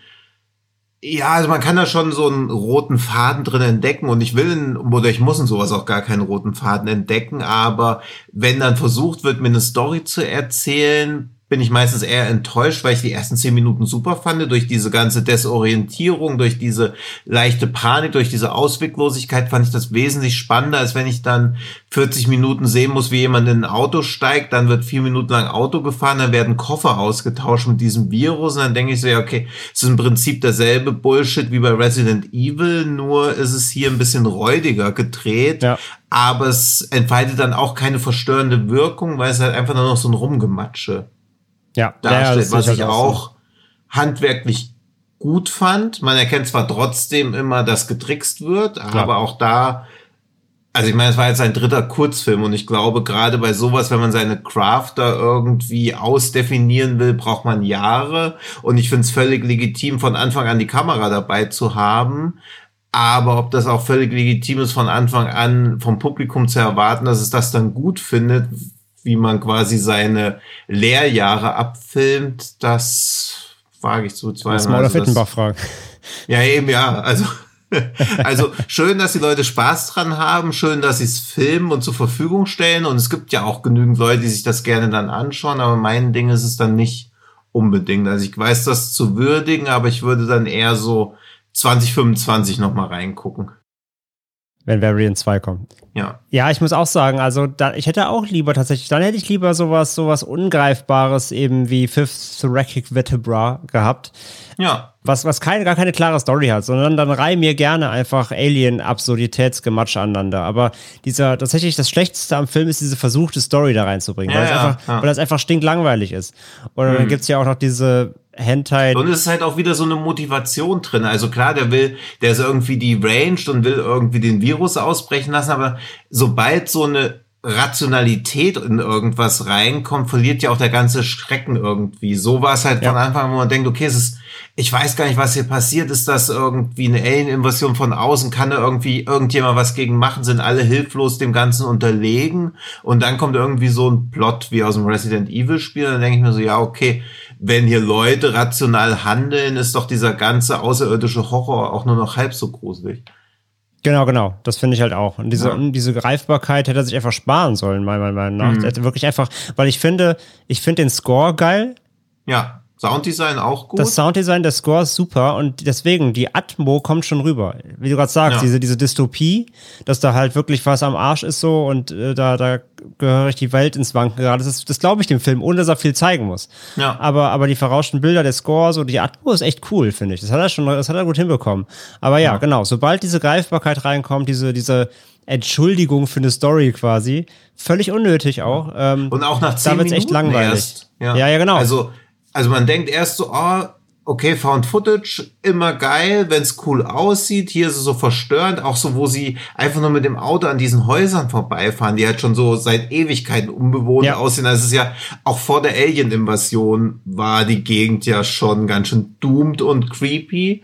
ja, also man kann da schon so einen roten Faden drin entdecken und ich will oder ich muss in sowas auch gar keinen roten Faden entdecken, aber wenn dann versucht wird, mir eine Story zu erzählen, bin ich meistens eher enttäuscht, weil ich die ersten zehn Minuten super fand, durch diese ganze Desorientierung, durch diese leichte Panik, durch diese Ausweglosigkeit fand ich das wesentlich spannender, als wenn ich dann 40 Minuten sehen muss, wie jemand in ein Auto steigt, dann wird vier Minuten lang Auto gefahren, dann werden Koffer ausgetauscht mit diesem Virus und dann denke ich so, ja, okay, es ist im Prinzip derselbe Bullshit wie bei Resident Evil, nur ist es hier ein bisschen räudiger gedreht, ja. aber es entfaltet dann auch keine verstörende Wirkung, weil es halt einfach nur noch so ein Rumgematsche ja, darstellt, ja, was ich auch so. handwerklich gut fand. Man erkennt zwar trotzdem immer, dass getrickst wird, aber auch da, also ich meine, es war jetzt ein dritter Kurzfilm und ich glaube, gerade bei sowas, wenn man seine Crafter irgendwie ausdefinieren will, braucht man Jahre. Und ich finde es völlig legitim, von Anfang an die Kamera dabei zu haben. Aber ob das auch völlig legitim ist, von Anfang an vom Publikum zu erwarten, dass es das dann gut findet, wie man quasi seine Lehrjahre abfilmt, das wage ich zu zweifeln. Das mal also Fittenbach fragen. Ja, eben, ja. Also, also schön, dass die Leute Spaß dran haben, schön, dass sie es filmen und zur Verfügung stellen. Und es gibt ja auch genügend Leute, die sich das gerne dann anschauen, aber mein Ding ist es dann nicht unbedingt. Also ich weiß das zu würdigen, aber ich würde dann eher so 2025 nochmal reingucken. Wenn Variant 2 kommt. Ja. Ja, ich muss auch sagen, also da, ich hätte auch lieber tatsächlich, dann hätte ich lieber sowas, sowas Ungreifbares eben wie Fifth Thoracic Vertebra gehabt. Ja. Was, was keine, gar keine klare Story hat, sondern dann reih mir gerne einfach Alien-Absurditätsgematsch aneinander. Aber dieser, tatsächlich das Schlechteste am Film ist diese versuchte Story da reinzubringen, ja, weil, es ja, einfach, ja. weil das einfach stinklangweilig ist. Und mhm. dann gibt's ja auch noch diese Hentai. Und es ist halt auch wieder so eine Motivation drin. Also klar, der will, der ist irgendwie deranged und will irgendwie den Virus ausbrechen lassen, aber sobald so eine Rationalität in irgendwas reinkommt, verliert ja auch der ganze Schrecken irgendwie. So war es halt ja. von Anfang an, wo man denkt, okay, es ist, ich weiß gar nicht, was hier passiert. Ist das irgendwie eine Alien-Invasion von außen? Kann da irgendwie irgendjemand was gegen machen? Sind alle hilflos dem Ganzen unterlegen? Und dann kommt irgendwie so ein Plot wie aus dem Resident Evil-Spiel. Dann denke ich mir so, ja, okay, wenn hier Leute rational handeln, ist doch dieser ganze außerirdische Horror auch nur noch halb so gruselig. Genau, genau. Das finde ich halt auch. Und diese, ja. diese Greifbarkeit hätte er sich einfach sparen sollen, meiner Meinung nach. Mhm. Wirklich einfach, weil ich finde, ich finde den Score geil. Ja. Sounddesign auch gut. Das Sounddesign, der Score ist super und deswegen, die Atmo kommt schon rüber. Wie du gerade sagst, ja. diese, diese Dystopie, dass da halt wirklich was am Arsch ist so und äh, da, da gehöre ich die Welt ins Wanken gerade. Das, das glaube ich dem Film, ohne dass er viel zeigen muss. Ja. Aber, aber die verrauschten Bilder, der Score, so die Atmo ist echt cool, finde ich. Das hat er schon, das hat er gut hinbekommen. Aber ja, ja, genau, sobald diese Greifbarkeit reinkommt, diese, diese Entschuldigung für eine Story quasi, völlig unnötig auch. Ähm, und auch nach zehn da wird's Minuten echt langweilig. Erst. Ja. ja, ja, genau. Also also man denkt erst so, oh, okay, Found Footage, immer geil, wenn's cool aussieht. Hier ist es so verstörend, auch so, wo sie einfach nur mit dem Auto an diesen Häusern vorbeifahren, die halt schon so seit Ewigkeiten unbewohnt ja. aussehen. Das ist ja, auch vor der Alien-Invasion war die Gegend ja schon ganz schön doomed und creepy.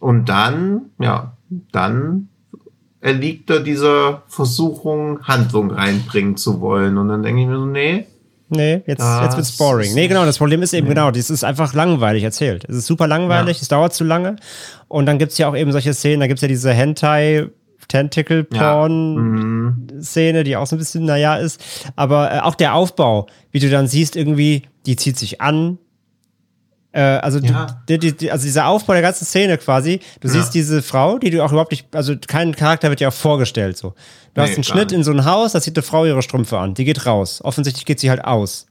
Und dann, ja, dann erliegt er dieser Versuchung, Handlung reinbringen zu wollen. Und dann denke ich mir so, nee, Nee, jetzt, das jetzt wird's boring. Nee, genau, das Problem ist eben nee. genau, das ist einfach langweilig erzählt. Es ist super langweilig, ja. es dauert zu lange. Und dann gibt's ja auch eben solche Szenen, da gibt's ja diese Hentai Tentacle Porn ja. Szene, die auch so ein bisschen naja ist, aber äh, auch der Aufbau, wie du dann siehst irgendwie, die zieht sich an, äh, also, ja. die, die, die, also dieser Aufbau der ganzen Szene quasi, du ja. siehst diese Frau, die du auch überhaupt nicht, also kein Charakter wird ja auch vorgestellt so. Du nee, hast einen Schnitt in so ein Haus, da zieht eine Frau ihre Strümpfe an, die geht raus. Offensichtlich geht sie halt aus.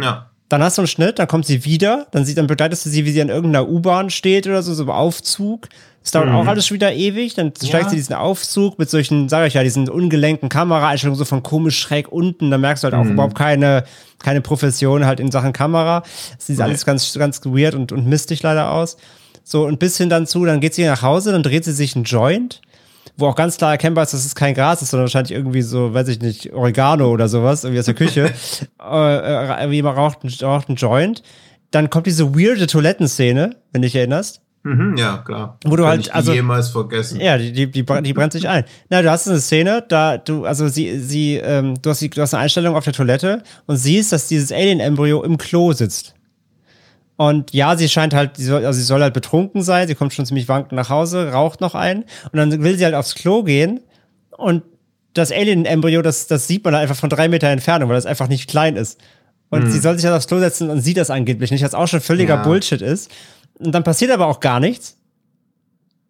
Ja. Dann hast du einen Schnitt, dann kommt sie wieder, dann, sieht, dann begleitest du sie, wie sie an irgendeiner U-Bahn steht oder so, so im Aufzug. Das dauert mhm. auch alles schon wieder ewig. Dann ja. steigt sie diesen Aufzug mit solchen, sag ich ja, diesen ungelenken Kameraeinstellungen so von komisch schräg unten. Da merkst du halt auch mhm. überhaupt keine, keine Profession halt in Sachen Kamera. Das sieht nee. alles ganz, ganz weird und, und mistig leider aus. So, und bis hin dann zu, dann geht sie nach Hause, dann dreht sie sich einen Joint, wo auch ganz klar erkennbar ist, dass es kein Gras ist, sondern wahrscheinlich irgendwie so, weiß ich nicht, Oregano oder sowas, irgendwie aus der Küche. äh, wie man raucht, raucht einen Joint. Dann kommt diese weirde Toilettenszene, wenn du dich erinnerst. Mhm, ja, klar. Wo du Kann halt, also. jemals vergessen. Ja, die, die, die, die brennt sich ein. Na, du hast eine Szene, da du, also sie, sie, ähm, du hast, die, du hast eine Einstellung auf der Toilette und siehst, dass dieses Alien-Embryo im Klo sitzt. Und ja, sie scheint halt, sie soll, also sie soll halt betrunken sein, sie kommt schon ziemlich wankend nach Hause, raucht noch ein und dann will sie halt aufs Klo gehen und das Alien-Embryo, das, das sieht man halt einfach von drei Meter Entfernung, weil das einfach nicht klein ist. Und hm. sie soll sich halt aufs Klo setzen und sieht das angeblich nicht, was auch schon völliger ja. Bullshit ist. Und dann passiert aber auch gar nichts.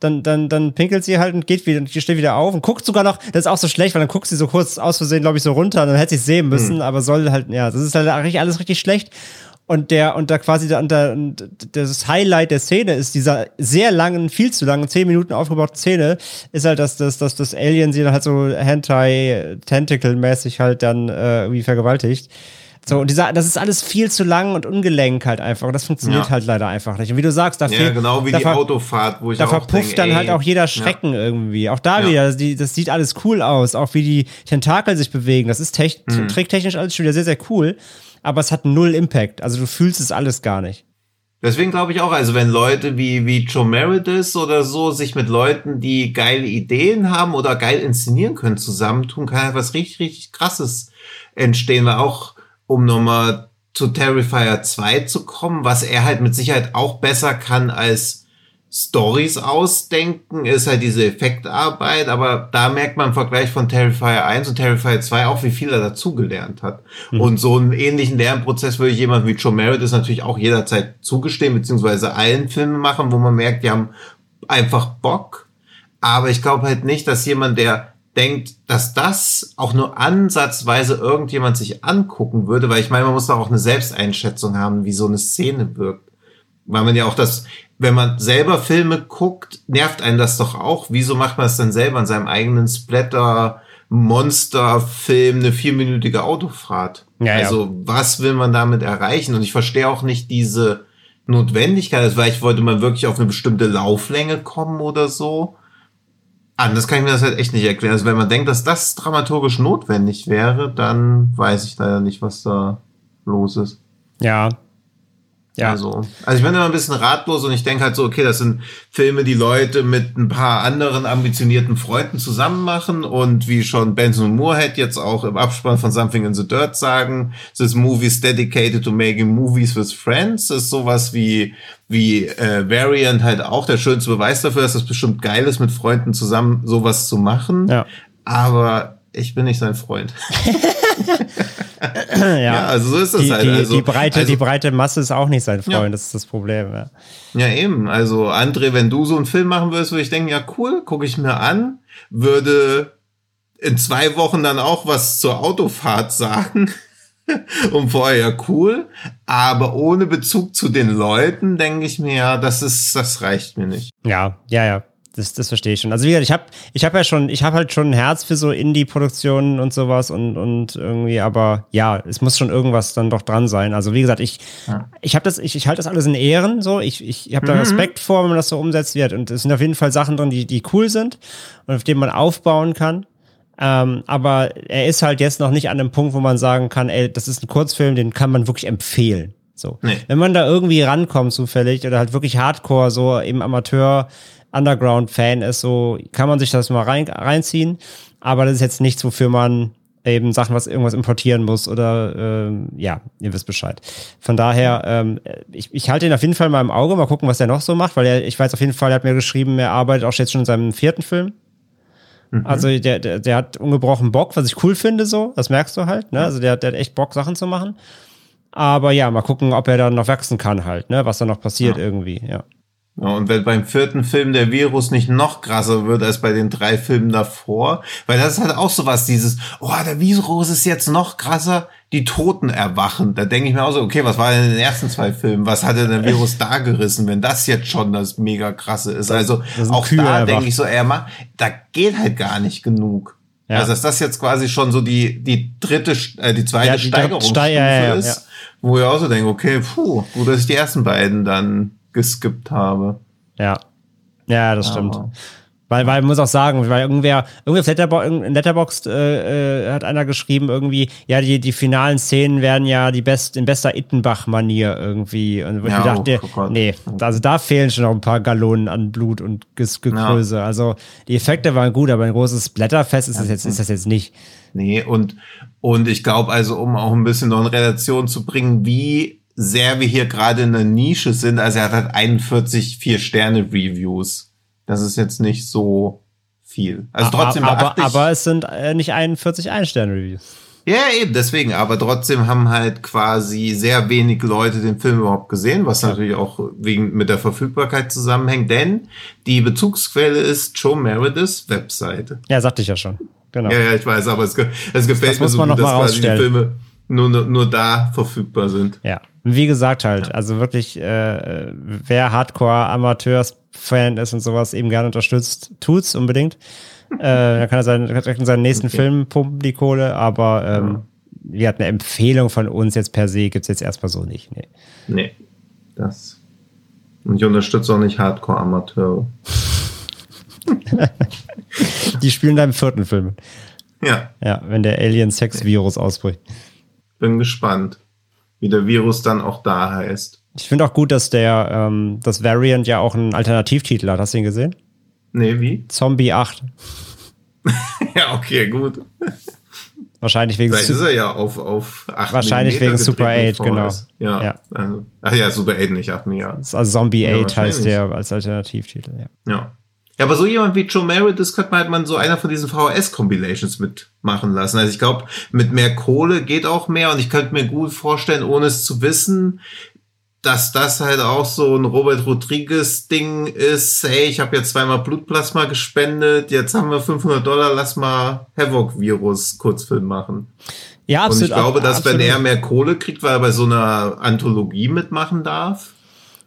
Dann, dann, dann pinkelt sie halt und geht wieder und steht wieder auf und guckt sogar noch, das ist auch so schlecht, weil dann guckt sie so kurz aus Versehen, glaube ich, so runter und dann hätte sie es sehen müssen, mhm. aber soll halt, ja, das ist halt alles richtig schlecht. Und der, und da quasi der, der, das Highlight der Szene ist dieser sehr langen, viel zu langen, zehn Minuten aufgebauten Szene, ist halt, dass, dass, dass das Alien sie dann halt so Hentai-Tentacle-mäßig halt dann äh, irgendwie vergewaltigt. So, und dieser, das ist alles viel zu lang und ungelenk halt einfach. Und das funktioniert ja. halt leider einfach nicht. Und wie du sagst, da Ja, genau wie die Autofahrt, wo ich Da verpufft denk, dann halt auch jeder Schrecken ja. irgendwie. Auch da ja. wieder, die, das sieht alles cool aus. Auch wie die Tentakel sich bewegen. Das ist tech, mhm. trägtechnisch alles schon wieder sehr, sehr cool. Aber es hat null Impact. Also du fühlst es alles gar nicht. Deswegen glaube ich auch, also wenn Leute wie, wie Joe Meredith oder so sich mit Leuten, die geile Ideen haben oder geil inszenieren können, zusammentun, kann etwas richtig, richtig krasses entstehen, weil auch um nochmal zu Terrifier 2 zu kommen, was er halt mit Sicherheit auch besser kann als Stories ausdenken, ist halt diese Effektarbeit, aber da merkt man im Vergleich von Terrifier 1 und Terrifier 2 auch, wie viel er dazugelernt hat. Mhm. Und so einen ähnlichen Lernprozess würde ich jemand wie Joe Merritt ist natürlich auch jederzeit zugestehen, beziehungsweise allen Filmen machen, wo man merkt, die haben einfach Bock. Aber ich glaube halt nicht, dass jemand, der denkt, dass das auch nur ansatzweise irgendjemand sich angucken würde, weil ich meine, man muss doch auch eine Selbsteinschätzung haben, wie so eine Szene wirkt. Weil man ja auch das, wenn man selber Filme guckt, nervt einen das doch auch. Wieso macht man es dann selber in seinem eigenen Splatter, Monsterfilm, eine vierminütige Autofahrt? Ja, also, ja. was will man damit erreichen? Und ich verstehe auch nicht diese Notwendigkeit. Also, vielleicht wollte man wirklich auf eine bestimmte Lauflänge kommen oder so. Anders kann ich mir das halt echt nicht erklären. Also wenn man denkt, dass das dramaturgisch notwendig wäre, dann weiß ich leider nicht, was da los ist. Ja. Ja. Also, also ich bin immer ein bisschen ratlos und ich denke halt so, okay, das sind Filme, die Leute mit ein paar anderen ambitionierten Freunden zusammen machen und wie schon Benson Moorhead jetzt auch im Abspann von Something in the Dirt sagen, this movie is dedicated to making movies with friends, das ist sowas wie wie äh, Variant halt auch der schönste Beweis dafür, dass das bestimmt geil ist, mit Freunden zusammen sowas zu machen. Ja. Aber ich bin nicht sein Freund. ja. ja. also so ist es halt. Die, also, die, breite, also, die breite Masse ist auch nicht sein Freund, ja. das ist das Problem. Ja. ja, eben. Also André, wenn du so einen Film machen würdest, würde ich denken, ja cool, gucke ich mir an, würde in zwei Wochen dann auch was zur Autofahrt sagen. und vorher ja cool, aber ohne Bezug zu den Leuten denke ich mir, ja, das ist, das reicht mir nicht. Ja, ja, ja das, das verstehe ich schon. Also wie gesagt, ich habe ich hab ja schon, ich habe halt schon ein Herz für so Indie-Produktionen und sowas und, und irgendwie, aber ja, es muss schon irgendwas dann doch dran sein. Also wie gesagt, ich, ja. ich habe das, ich, ich halte das alles in Ehren so. Ich, ich habe da mhm. Respekt vor, wenn man das so umsetzt wird. Und es sind auf jeden Fall Sachen drin, die, die cool sind und auf denen man aufbauen kann. Ähm, aber er ist halt jetzt noch nicht an einem Punkt, wo man sagen kann, ey, das ist ein Kurzfilm, den kann man wirklich empfehlen. So. Nee. Wenn man da irgendwie rankommt zufällig oder halt wirklich Hardcore, so im Amateur, Underground-Fan ist, so kann man sich das mal rein, reinziehen. Aber das ist jetzt nichts, wofür man eben Sachen, was irgendwas importieren muss oder ähm, ja, ihr wisst Bescheid. Von daher, ähm, ich, ich halte ihn auf jeden Fall mal im Auge, mal gucken, was er noch so macht, weil er, ich weiß auf jeden Fall, er hat mir geschrieben, er arbeitet auch jetzt schon in seinem vierten Film. Mhm. Also der, der, der hat ungebrochen Bock, was ich cool finde, so, das merkst du halt, ne? Also der, der hat echt Bock, Sachen zu machen. Aber ja, mal gucken, ob er dann noch wachsen kann halt, ne? Was da noch passiert ja. irgendwie, ja. Ja, und wenn beim vierten Film der Virus nicht noch krasser wird als bei den drei Filmen davor, weil das ist halt auch sowas, dieses, oh, der Virus ist jetzt noch krasser, die Toten erwachen. Da denke ich mir auch so, okay, was war denn in den ersten zwei Filmen? Was hat denn der Virus da gerissen, wenn das jetzt schon das mega krasse ist? Also auch Kühe da denke ich so, er macht, da geht halt gar nicht genug. Ja. Also dass das jetzt quasi schon so die, die dritte, äh, die zweite ja, die Steigerungsstufe Ste ja, ja, ist, wo ich auch so denke, okay, puh, gut, dass ich die ersten beiden dann geskippt habe. Ja. Ja, das stimmt. Weil, weil man muss auch sagen, weil irgendwer, irgendwie auf Letterbo Letterboxd äh, äh, hat einer geschrieben, irgendwie, ja, die, die finalen Szenen werden ja die best, in bester Ittenbach-Manier irgendwie. Und ja, ich dachte, oh, nee, also da fehlen schon noch ein paar Gallonen an Blut und Gekröse. Ja. Also die Effekte waren gut, aber ein großes Blätterfest ist, das jetzt, ist das jetzt nicht. Nee, und, und ich glaube also, um auch ein bisschen noch in Relation zu bringen, wie sehr wir hier gerade in der Nische sind. Also er hat halt 41 Vier-Sterne-Reviews. Das ist jetzt nicht so viel. Also trotzdem aber, aber, aber es sind äh, nicht 41 Ein-Sterne-Reviews. Ja, eben, deswegen. Aber trotzdem haben halt quasi sehr wenig Leute den Film überhaupt gesehen, was natürlich auch wegen mit der Verfügbarkeit zusammenhängt, denn die Bezugsquelle ist Joe Merediths Webseite. Ja, sagte ich ja schon. Genau. Ja, ja, ich weiß, aber es, es gefällt das mir so gut, dass quasi die Filme nur, nur da verfügbar sind. Ja. Wie gesagt halt, ja. also wirklich, äh, wer Hardcore-Amateurs-Fan ist und sowas eben gerne unterstützt, tut's unbedingt. äh, dann kann er seinen, direkt in seinen nächsten okay. Film pumpen, die Kohle, aber ähm, ja. wir hatten eine Empfehlung von uns jetzt per se, gibt's jetzt erstmal so nicht. Nee. Nee. Das. Und ich unterstütze auch nicht Hardcore-Amateure. die spielen da im vierten Film. Ja. Ja, wenn der Alien-Sex-Virus ausbricht. Bin gespannt wie der Virus dann auch da heißt. Ich finde auch gut, dass der, ähm, das Variant ja auch einen Alternativtitel hat. Hast du ihn gesehen? Nee, wie? Zombie 8. ja, okay, gut. Wahrscheinlich wegen Vielleicht ist er ja auf, auf 8 Wahrscheinlich wegen Super 8, genau. Ja. ja. Also, ach ja, Super 8 nicht 8 Milliarden. Also Zombie ja, 8 heißt der als Alternativtitel, ja. Ja. Ja, aber so jemand wie Joe Meredith könnte man halt mal so einer von diesen VHS-Compilations mitmachen lassen. Also ich glaube, mit mehr Kohle geht auch mehr und ich könnte mir gut vorstellen, ohne es zu wissen, dass das halt auch so ein Robert Rodriguez-Ding ist. Hey, ich habe jetzt zweimal Blutplasma gespendet, jetzt haben wir 500 Dollar, lass mal Havoc-Virus-Kurzfilm machen. Ja, absolut. Und ich glaube, dass absolut. wenn er mehr Kohle kriegt, weil er bei so einer Anthologie mitmachen darf,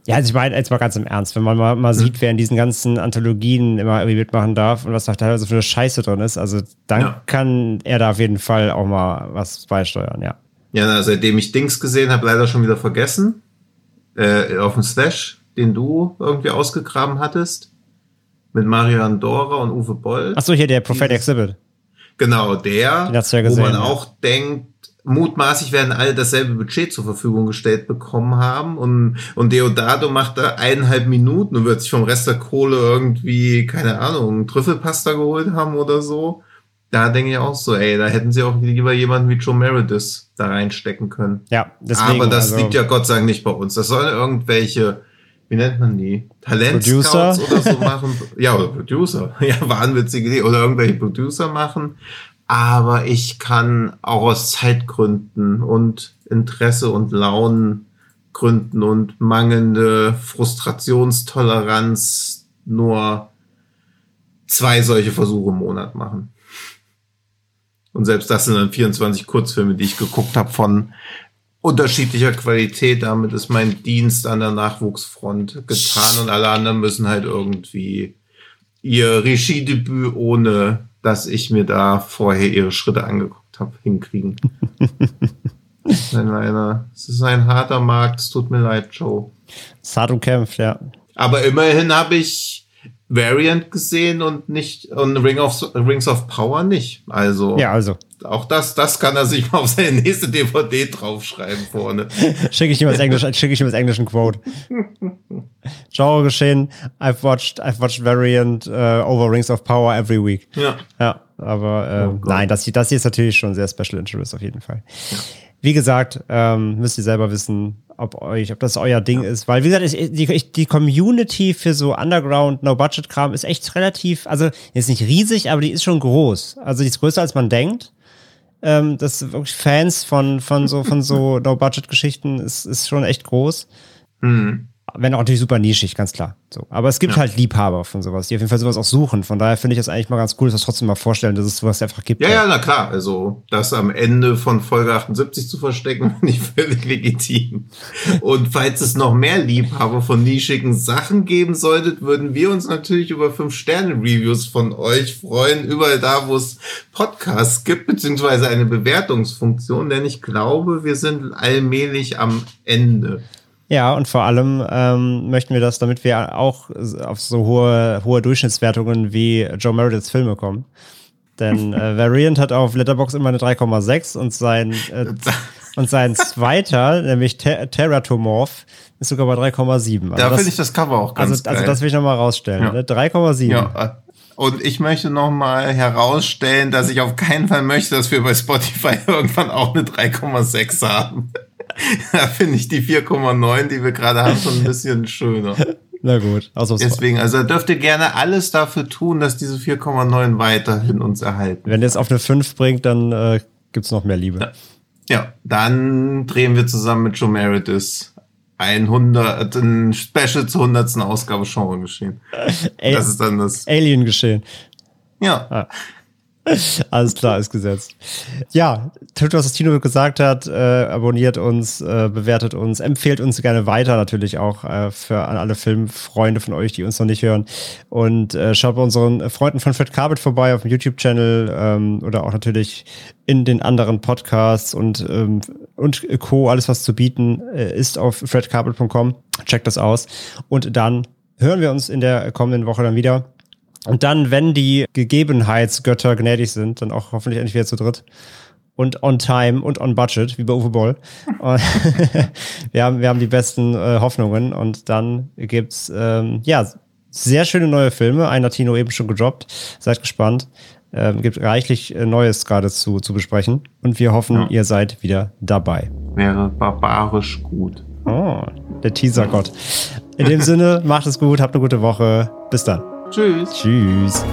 ja, also ich meine jetzt mal ganz im Ernst, wenn man mal, mal sieht, wer in diesen ganzen Anthologien immer irgendwie mitmachen darf und was da teilweise für eine Scheiße drin ist, also dann ja. kann er da auf jeden Fall auch mal was beisteuern, ja. Ja, seitdem ich Dings gesehen habe, leider schon wieder vergessen. Äh, auf dem Slash, den du irgendwie ausgegraben hattest. Mit Marian Dora und Uwe Boll. Achso, hier der Prophet Exhibit. Genau, der, ja wo man auch denkt, mutmaßlich werden alle dasselbe Budget zur Verfügung gestellt bekommen haben und, und Deodato macht da eineinhalb Minuten und wird sich vom Rest der Kohle irgendwie, keine Ahnung, Trüffelpasta geholt haben oder so. Da denke ich auch so, ey, da hätten sie auch lieber jemanden wie Joe Meredith da reinstecken können. Ja, deswegen. Aber das also, liegt ja Gott sei Dank nicht bei uns. Das sollen irgendwelche, wie nennt man die? Talentscouts oder so machen. Ja, oder Producer. Ja, wahnwitzige Idee. Oder irgendwelche Producer machen. Aber ich kann auch aus Zeitgründen und Interesse und Launengründen und mangelnde Frustrationstoleranz nur zwei solche Versuche im Monat machen. Und selbst das sind dann 24 Kurzfilme, die ich geguckt habe von unterschiedlicher Qualität. Damit ist mein Dienst an der Nachwuchsfront getan und alle anderen müssen halt irgendwie ihr Regiedebüt ohne dass ich mir da vorher ihre Schritte angeguckt habe, hinkriegen. es, ist ein, es ist ein harter Markt, es tut mir leid, Joe. Es ist hart umkämpft, ja. Aber immerhin habe ich Variant gesehen und nicht und Ring of, Rings of Power nicht. Also, ja, also. Auch das, das kann er sich mal auf seine nächste DVD draufschreiben vorne. schicke ich ihm als Englisch, schicke ich ihm als englischen Quote. Genre geschehen. I've watched, I've watched Variant uh, over Rings of Power every week. Ja. Ja, aber äh, oh nein, das, das hier ist natürlich schon sehr Special Interest auf jeden Fall. Ja. Wie gesagt, ähm, müsst ihr selber wissen, ob euch, ob das euer Ding ja. ist. Weil, wie gesagt, die, die Community für so Underground, No-Budget-Kram ist echt relativ, also ist nicht riesig, aber die ist schon groß. Also die ist größer, als man denkt. Ähm, das wirklich Fans von, von so, von so No-Budget-Geschichten ist, ist schon echt groß. Mhm wenn auch natürlich super nischig, ganz klar. So. Aber es gibt ja. halt Liebhaber von sowas, die auf jeden Fall sowas auch suchen. Von daher finde ich das eigentlich mal ganz cool, dass wir trotzdem mal vorstellen, dass es sowas einfach gibt. Ja, ja, na klar. Also, das am Ende von Folge 78 zu verstecken, finde ich völlig legitim. Und falls es noch mehr Liebhaber von nischigen Sachen geben solltet, würden wir uns natürlich über 5-Sterne-Reviews von euch freuen, überall da, wo es Podcasts gibt, beziehungsweise eine Bewertungsfunktion, denn ich glaube, wir sind allmählich am Ende. Ja, und vor allem ähm, möchten wir das, damit wir auch auf so hohe, hohe Durchschnittswertungen wie Joe Merediths Filme kommen. Denn äh, Variant hat auf Letterbox immer eine 3,6 und sein äh, und sein zweiter, nämlich Ter Terratomorph, ist sogar bei 3,7. Also da finde ich das Cover auch ganz also, geil. Also das will ich nochmal rausstellen. Ja. Ne? 3,7. Ja. Und ich möchte nochmal herausstellen, dass ich auf keinen Fall möchte, dass wir bei Spotify irgendwann auch eine 3,6 haben. Da finde ich die 4,9, die wir gerade haben, schon ein bisschen schöner. Na gut. Also Deswegen, also dürft ihr gerne alles dafür tun, dass diese 4,9 weiterhin uns erhalten. Wenn ihr es auf eine 5 bringt, dann äh, gibt es noch mehr Liebe. Ja. ja, dann drehen wir zusammen mit Joe Meredith ein 100, ein Special zur 100. Ausgabe Genre geschehen. das ist dann das. Alien geschehen. Ja. Ah. Alles klar, ist gesetzt. Ja, tut, was Tino gesagt hat, äh, abonniert uns, äh, bewertet uns, empfehlt uns gerne weiter natürlich auch äh, für an alle Filmfreunde von euch, die uns noch nicht hören. Und äh, schaut bei unseren Freunden von Fred Carpet vorbei auf dem YouTube-Channel ähm, oder auch natürlich in den anderen Podcasts und, ähm, und Co. Alles, was zu bieten äh, ist auf fredcarpet.com. Checkt das aus. Und dann hören wir uns in der kommenden Woche dann wieder und dann, wenn die Gegebenheitsgötter gnädig sind, dann auch hoffentlich endlich wieder zu dritt. Und on time und on budget, wie bei Uwe Boll. wir, haben, wir haben die besten äh, Hoffnungen. Und dann gibt's ähm, ja sehr schöne neue Filme. Ein Latino eben schon gedroppt. Seid gespannt. Ähm, gibt reichlich äh, Neues gerade zu, zu besprechen. Und wir hoffen, ja. ihr seid wieder dabei. Wäre barbarisch gut. Oh, der Teaser-Gott. In dem Sinne, macht es gut, habt eine gute Woche. Bis dann. Tschüss. Tschüss.